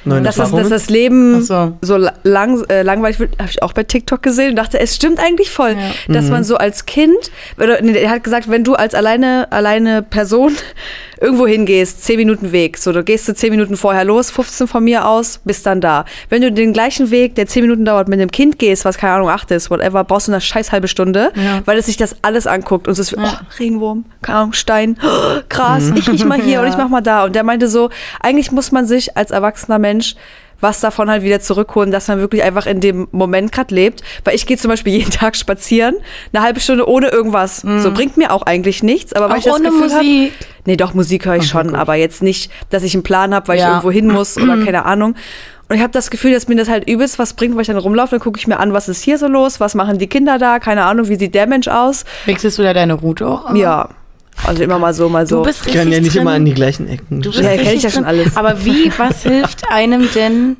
Neuen dass, das, dass das Leben so. so la- lang, äh, langweilig wird, habe ich auch bei TikTok gesehen und dachte, es stimmt eigentlich voll, dass man so als Kind, er hat gesagt, wenn du als alleine, alleine Person irgendwo hingehst, 10 Minuten Weg, so, du gehst du 10 Minuten vorher los, 15 von mir aus, bist dann da. Wenn du den gleichen Weg, der 10 Minuten dauert, mit einem Kind gehst, was keine Ahnung, 8 ist, whatever, brauchst du eine scheiß halbe Stunde, Ja. weil es sich das alles anguckt und es ist, Ja. oh, Regenwurm, keine Ahnung, Stein, oh, Gras, ich riech mal hier und ich mach mal da. Und der meinte so, eigentlich muss man sich als erwachsener Mensch was davon halt wieder zurückholen, dass man wirklich einfach in dem Moment gerade lebt. Weil ich gehe zum Beispiel jeden Tag spazieren, eine halbe Stunde ohne irgendwas. So bringt mir auch eigentlich nichts. Aber weil ich Auch das ohne Gefühl hab- Musik. Nee, doch, Musik höre ich schon, aber jetzt nicht, dass ich einen Plan habe, weil ich Ja. irgendwo hin muss oder keine Ahnung. Und ich habe das Gefühl, dass mir das halt übelst was bringt, weil ich dann rumlaufe, dann gucke ich mir an, was ist hier so los, was machen die Kinder da, keine Ahnung, wie sieht der Mensch aus. Wechselst du da deine Route auch? Ja, also immer mal so, mal so. Du bist Ich richtig kann ja nicht drin. immer an die gleichen Ecken. Du bist Ja, kenn ich richtig ja schon alles. Aber wie, was hilft einem denn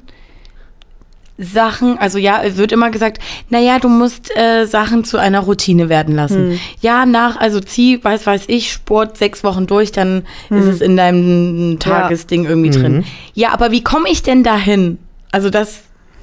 Sachen, also ja, es wird immer gesagt, naja, du musst äh, Sachen zu einer Routine werden lassen. Hm. Ja, nach, also zieh, weiß, weiß ich, Sport sechs Wochen durch, dann Hm. ist es in deinem Tagesding irgendwie drin. Ja, aber wie komme ich denn dahin? Also das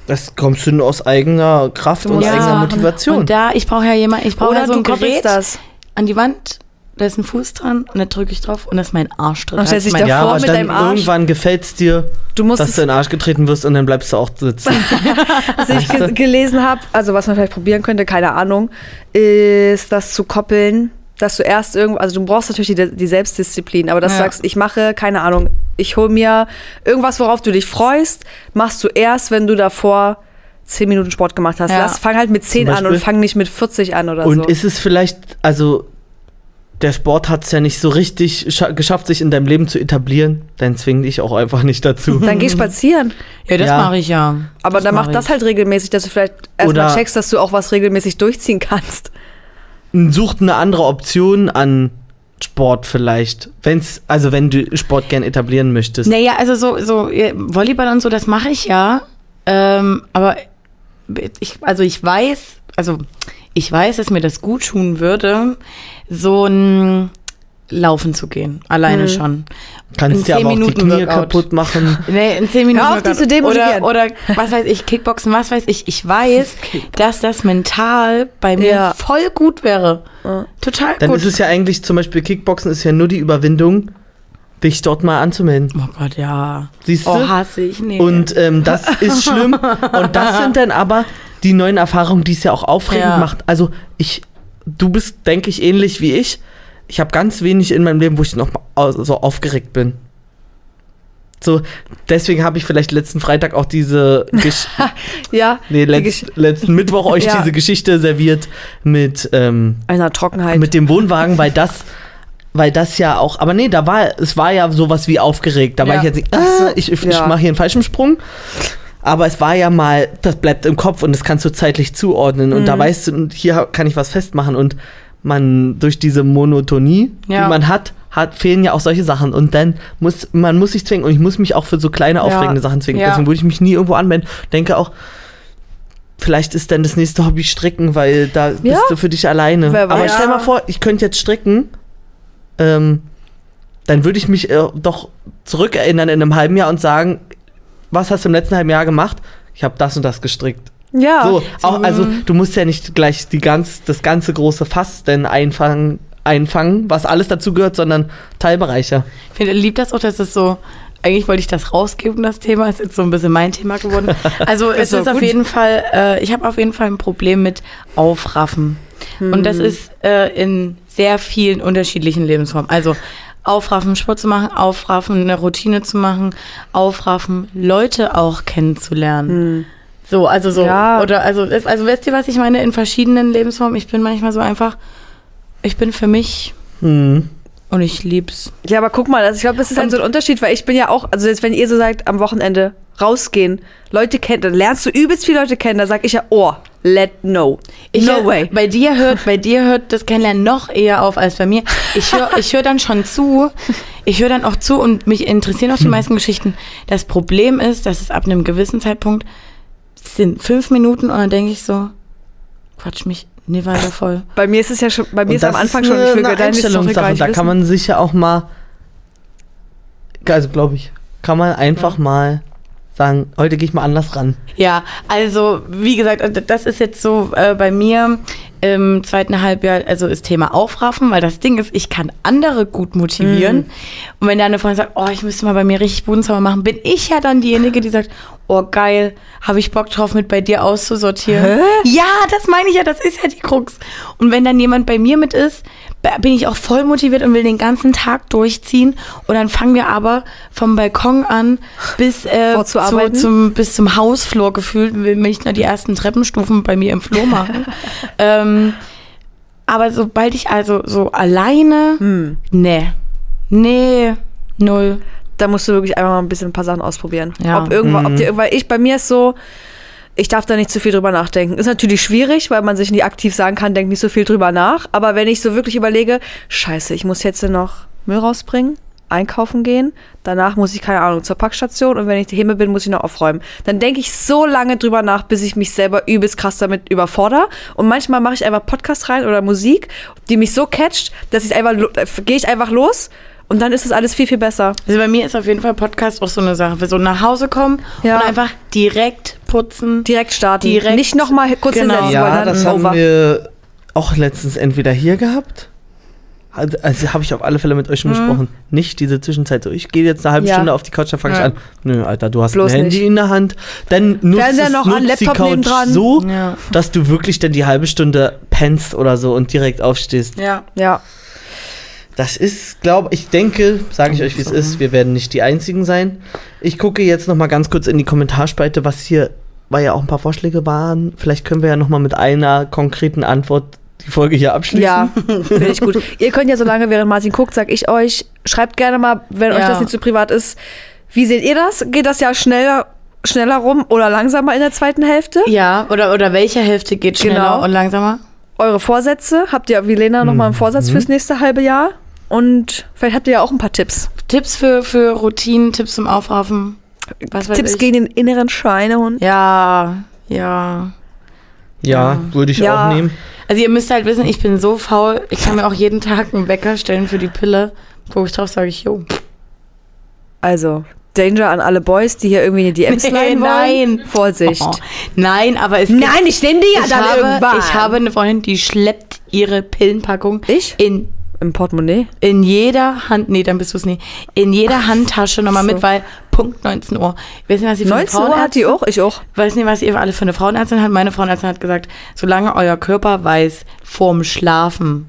Das kommst du nur aus eigener Kraft und musst eigener ja, Motivation. Und da, ich brauche ja jemand, ich brauche Oder ja so du ein koppelst Gerät das. an die Wand, da ist ein Fuß dran und da drücke ich drauf und das ist mein Arsch drin. Und stellt Das ist sich mein- davor ja, aber mit dann deinem Arsch. irgendwann gefällt es dir, Du musst dass es du in den Arsch getreten wirst und dann bleibst du auch sitzen. was ich ge gelesen habe, also was man vielleicht probieren könnte, keine Ahnung, ist das zu koppeln, dass du erst irgendwo, also du brauchst natürlich die, die Selbstdisziplin, aber dass du Ja. sagst, ich mache, keine Ahnung, ich hole mir irgendwas, worauf du dich freust, machst du erst, wenn du davor zehn Minuten Sport gemacht hast. Ja. Lass, fang halt mit zehn an und fang nicht mit 40 an oder Und so. ist es vielleicht, also der Sport hat es ja nicht so richtig scha- geschafft, sich in deinem Leben zu etablieren, dann zwing dich auch einfach nicht dazu. dann geh spazieren. Ja, das Ja. mache ich ja. Aber das dann mach mach das ich. halt regelmäßig, dass du vielleicht erstmal checkst, dass du auch was regelmäßig durchziehen kannst. Sucht eine andere Option an Sport vielleicht? Wenn's, also wenn du Sport gern etablieren möchtest. Naja, also so, so Volleyball und so, das mache ich ja. Ähm, aber ich, also ich weiß, also ich weiß, dass mir das gut tun würde, so ein Laufen zu gehen. Alleine schon. Kannst in dir zehn aber auch die Minuten Knie Workout. kaputt machen. Nee, in zehn Minuten. Hör auf, zu demotivieren. oder, oder was weiß ich, Kickboxen, was weiß ich. Ich weiß, dass das mental bei mir Ja. voll gut wäre. Total Dann gut. ist es ja eigentlich zum Beispiel Kickboxen ist ja nur die Überwindung, dich dort mal anzumelden. oh Gott, ja. Siehst du? Oh, hasse ich. Nee. Und ähm, das ist schlimm. Und das sind dann aber die neuen Erfahrungen, die es ja auch aufregend Ja. macht. Also ich, du bist, denke ich, ähnlich wie ich. Ich habe ganz wenig in meinem Leben, wo ich noch so aufgeregt bin. So, deswegen habe ich vielleicht letzten Freitag auch diese Gesch Ja, nee, die letzt, Gesch- letzten Mittwoch euch Ja. diese Geschichte serviert mit ähm, einer Trockenheit. mit dem Wohnwagen, weil das, weil das ja auch, aber nee, da war, es war ja sowas wie aufgeregt. Da war Ja. ich jetzt ah, ich, ich, ich ja. mache hier einen falschen Sprung. Aber es war ja mal, das bleibt im Kopf und das kannst du zeitlich zuordnen. Und Mhm. da weißt du, und hier kann ich was festmachen. Und man, durch diese Monotonie, Ja. die man hat, hat, fehlen ja auch solche Sachen. Und dann muss, man muss sich zwingen. Und ich muss mich auch für so kleine, aufregende Sachen zwingen. Ja. Deswegen würde ich mich nie irgendwo anmelden. Denke auch, vielleicht ist dann das nächste Hobby stricken, weil da Ja. bist du für dich alleine. Aber stell mal vor, ich könnte jetzt stricken, ähm, dann würde ich mich äh, doch zurückerinnern in einem halben Jahr und sagen, was hast du im letzten halben Jahr gemacht? Ich habe das und das gestrickt. ja. So, auch, also du musst ja nicht gleich die ganz, das ganze große Fass denn einfangen, einfangen, was alles dazu gehört, sondern Teilbereiche. Ich finde, lieb das auch, dass es so, eigentlich wollte ich das rausgeben, das Thema, ist jetzt so ein bisschen mein Thema geworden. Also es doch ist auf jeden Fall, äh, ich habe auf jeden Fall ein Problem mit Aufraffen. Und das ist äh, in sehr vielen unterschiedlichen Lebensformen. Also aufraffen, Sport zu machen, aufraffen, eine Routine zu machen, aufraffen, Leute auch kennenzulernen. So, also so, Ja. oder also, also wisst ihr, was ich meine? In verschiedenen Lebensformen. Ich bin manchmal so einfach, ich bin für mich Hm. und ich lieb's. Ja, aber guck mal, also ich glaube, das ist halt so ein Unterschied, weil ich bin ja auch, also jetzt, wenn ihr so sagt, am Wochenende rausgehen, Leute kennen, dann lernst du übelst viele Leute kennen, da sag ich ja, oh, let no. Ich no hör, way. Bei dir hört, bei dir hört das Kennenlernen noch eher auf als bei mir. Ich höre ich hör dann schon zu. Ich höre dann auch zu und mich interessieren auch die meisten Geschichten. Das Problem ist, dass es ab einem gewissen Zeitpunkt sind fünf Minuten und dann denke ich so, quatsch mich nie weiter voll. Bei mir ist es ja schon, bei mir Und ist am Anfang ist schon, eine, ich will eine Einstellungssache. Da wissen. kann man sich ja auch mal, also glaube ich, kann man einfach mal sagen, heute gehe ich mal anders ran. Ja, also wie gesagt, das ist jetzt so äh, bei mir im zweiten Halbjahr, also ist Thema Aufraffen, weil das Ding ist, ich kann andere gut motivieren. Und wenn da eine Freundin sagt, oh, ich müsste mal bei mir richtig Bodensauber machen, bin ich ja dann diejenige, die sagt, oh geil, habe ich Bock drauf, mit bei dir auszusortieren. Ja, das meine ich ja, das ist ja die Krux. Und wenn dann jemand bei mir mit ist, bin ich auch voll motiviert und will den ganzen Tag durchziehen. Und dann fangen wir aber vom Balkon an bis, äh, zu, zum, bis zum Hausflur gefühlt, will mich nur die ersten Treppenstufen bei mir im Flur machen. ähm, aber sobald ich also so alleine, Hm. nee, nee, null. Da musst du wirklich einfach mal ein bisschen ein paar Sachen ausprobieren. Ja. Ob irgendwann, Mhm. ob dir, weil ich, bei mir ist so, ich darf da nicht zu viel drüber nachdenken. Ist natürlich schwierig, weil man sich nicht aktiv sagen kann, denk nicht so viel drüber nach. Aber wenn ich so wirklich überlege, scheiße, ich muss jetzt noch Müll rausbringen, einkaufen gehen, danach muss ich, keine Ahnung, zur Packstation und wenn ich daheim bin, muss ich noch aufräumen. Dann denke ich so lange drüber nach, bis ich mich selber übelst krass damit überfordere. Und manchmal mache ich einfach Podcast rein oder Musik, die mich so catcht, dass ich einfach, äh, gehe ich einfach los und dann ist es alles viel, viel besser. Also bei mir ist auf jeden Fall Podcast auch so eine Sache. Wir so nach Hause kommen Ja. und einfach direkt putzen. Direkt starten. Direkt- Nicht nochmal kurz Genau. hinsetzen, Ja, weil dann das haben over. wir auch letztens entweder hier gehabt. Also also habe ich auf alle Fälle mit euch schon besprochen. Nicht diese Zwischenzeit so, ich gehe jetzt eine halbe Mhm. Ja. Stunde auf die Couch, dann fange ich Ja. an. Nö, Alter, du hast Bloß ein Handy nicht. in der Hand. Dann nutzt, es, noch an, nutzt die Laptop Couch so, Ja. dass du wirklich dann die halbe Stunde pennst oder so und direkt aufstehst. Ja. Ja. Das ist, glaube ich, denke, sage ich euch, wie es ist, wir werden nicht die Einzigen sein. Ich gucke jetzt noch mal ganz kurz in die Kommentarspalte, was hier, weil ja auch ein paar Vorschläge waren. Vielleicht können wir ja noch mal mit einer konkreten Antwort die Folge hier abschließen. Ja, finde ich gut. Ihr könnt ja so lange, während Martin guckt, sag ich euch, schreibt gerne mal, wenn euch Ja. das nicht zu privat ist, wie seht ihr das? Geht das ja schneller, schneller rum oder langsamer in der zweiten Hälfte? Ja, oder, oder welche Hälfte geht schneller Genau. und langsamer? Eure Vorsätze? Habt ihr wie Lena nochmal einen Vorsatz fürs nächste halbe Jahr? Und vielleicht habt ihr ja auch ein paar Tipps. Tipps für, für Routinen, Tipps zum Aufraffen. Tipps ich. gegen den inneren Schweinehund. Ja, ja. Ja, würde ich Ja. auch nehmen. Also ihr müsst halt wissen, ich bin so faul. Ich kann mir auch jeden Tag einen Wecker stellen für die Pille. Guck ich drauf, sage ich, jo. Also, Danger an alle Boys, die hier irgendwie in die DMs Nee, leiten wollen. nein. Vorsicht. Oh, nein, aber es Nein, ich nehme die ja ich dann habe, irgendwann. ich habe eine Freundin, die schleppt ihre Pillenpackung Ich? in Im Portemonnaie. in jeder Hand, nee, dann bist du es nicht, in jeder Handtasche nochmal so. mit, weil Punkt 19 Uhr. Ich weiß nicht, was sie für eine 19 Uhr hat die auch, ich auch. weiß nicht, was ihr alle für eine Frauenärztin hat. Meine Frauenärztin hat gesagt, solange euer Körper weiß, vorm Schlafen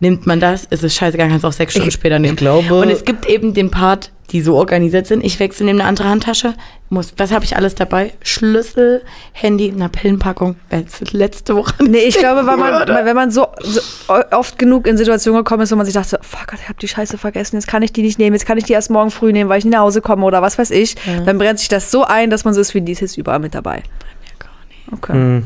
nimmt man das, ist es scheißegal, kannst du auch sechs Stunden Ich- später nehmen. ich glaube- Und es gibt eben den Part, die so organisiert sind. Ich wechsle nehme eine andere Handtasche. Muss, was habe ich alles dabei? Schlüssel, Handy, eine Pillenpackung. Letzte Woche. Nee, ich glaube, weil man, wenn man so, so oft genug in Situationen gekommen ist, wo man sich dachte, fuck Gott, ich habe die Scheiße vergessen, jetzt kann ich die nicht nehmen, jetzt kann ich die erst morgen früh nehmen, weil ich nicht nach Hause komme oder was weiß ich, dann brennt sich das so ein, dass man so ist wie dies ist überall mit dabei. Okay. Hm.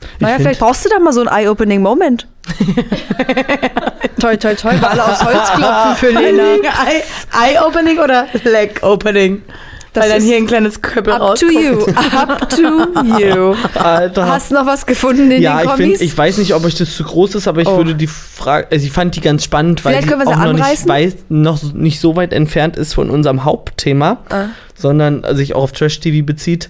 Ich naja, vielleicht brauchst du da mal so einen Eye-Opening Moment. toi, toi, toi, alle aufs Holz klopfen für Lena. Eye- Eye-Opening oder Leg-Opening? Weil dann hier ein kleines Köppel Up to rauskommt. you, up to you. Alter. Hast du noch was gefunden in ja, den ich Kommis? finde, ich weiß nicht, ob euch das zu groß ist, aber ich Oh. würde die Frage, also ich fand die ganz spannend, weil Vielleicht die können wir sie auch noch nicht, weiß, noch nicht so weit entfernt ist von unserem Hauptthema, Ah. sondern sich auch auf Trash TV bezieht.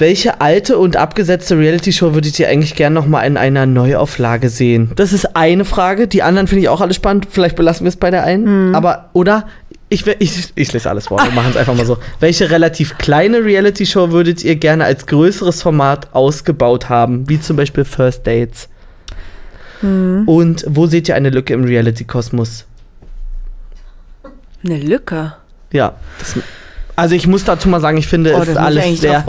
Welche alte und abgesetzte Reality-Show würdet ihr eigentlich gern noch mal in einer Neuauflage sehen? Das ist eine Frage. Die anderen finde ich auch alle spannend. Vielleicht belassen wir es bei der einen. Hm. Aber, oder? Ich, ich, ich lese alles vor. Wir machen es einfach mal so. Welche relativ kleine Reality-Show würdet ihr gerne als größeres Format ausgebaut haben? Wie zum Beispiel First Dates. Hm. Und wo seht ihr eine Lücke im Reality-Kosmos? Eine Lücke. Ja. Das, also ich muss dazu mal sagen, ich finde, Oh, es ist alles sehr,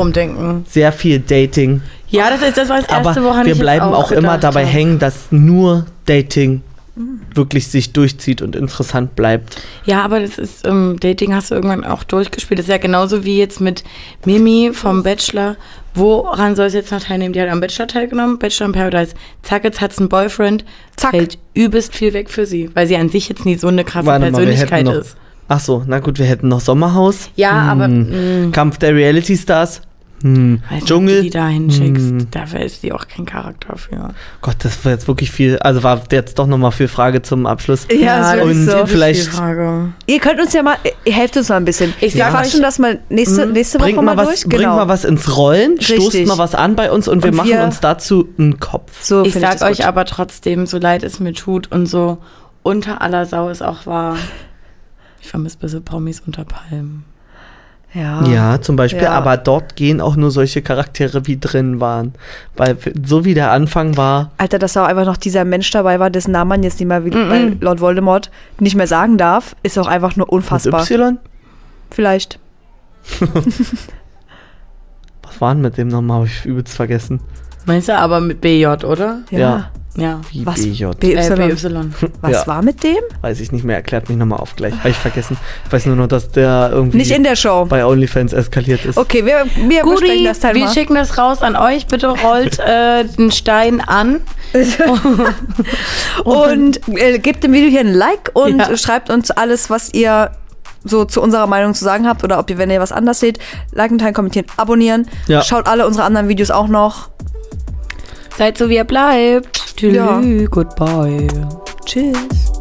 sehr viel Dating. Ja, das ist das war das erste, Aber woran wir ich bleiben auch, immer gedacht dabei habe. hängen, dass nur Dating wirklich sich durchzieht und interessant bleibt. Ja, aber das ist, ähm, Dating hast du irgendwann auch durchgespielt. Das ist ja genauso wie jetzt mit Mimi vom Bachelor. Woran soll es jetzt noch teilnehmen? Die hat am Bachelor teilgenommen, Bachelor in Paradise. Zack, jetzt hat sie einen Boyfriend. Zack. Fällt übelst viel weg für sie, weil sie an sich jetzt nie so eine krasse Warte mal, wir Persönlichkeit noch- ist. Ach so, na gut, wir hätten noch Sommerhaus. Ja, aber Hm. mh, Kampf der Reality Stars. Hm. weiß Dschungel. du die da hinschickst. Hm. Dafür ist die auch kein Charakter für. Gott, das war jetzt wirklich viel. Also war jetzt doch nochmal viel Frage zum Abschluss. Ja, das so und so. vielleicht-. Ihr könnt uns ja mal, ihr helft uns mal ein bisschen. Ich sag quatschen euch- das mal nächste, nächste Woche Bringt mal, mal, was, durch. bringt mal was ins Rollen, stoßt Richtig. mal was an bei uns und wir Und machen wir- uns dazu einen Kopf. So Ich sag das euch gut. aber trotzdem, so leid es mir tut und so unter aller Sau es auch war. Ich vermisse bisschen Promis unter Palmen. Ja. Ja, zum Beispiel, Ja. aber dort gehen auch nur solche Charaktere, wie drin waren. Weil so wie der Anfang war, Alter, dass da auch einfach noch dieser Mensch dabei war, dessen Namen man jetzt nicht mal, wie, weil Lord Voldemort nicht mehr sagen darf, ist auch einfach nur mit unfassbar. Y? Vielleicht. Was war denn mit dem nochmal? Habe ich übelst vergessen. Meinst du aber mit BJ, oder? Ja. Ja. Ja. Wie Was? BJ. BY. Äh, BY. Was Ja. war mit dem? Weiß ich nicht mehr, erklärt mich nochmal auf gleich. Habe ich vergessen. Ich weiß nur noch, dass der irgendwie Nicht in der Show. bei OnlyFans eskaliert ist. Okay, wir, wir besprechen Gudi, das Teil wir mal. schicken das raus an euch. Bitte rollt äh, den Stein an. Und äh, gebt dem Video hier ein Like und Ja. schreibt uns alles, was ihr so zu unserer Meinung zu sagen habt oder ob ihr, wenn ihr was anders seht, liken, teilen, kommentieren, abonnieren. Ja. Schaut alle unsere anderen Videos auch noch. Seid so, wie ihr bleibt. Tschüss. Ja. Goodbye. Tschüss.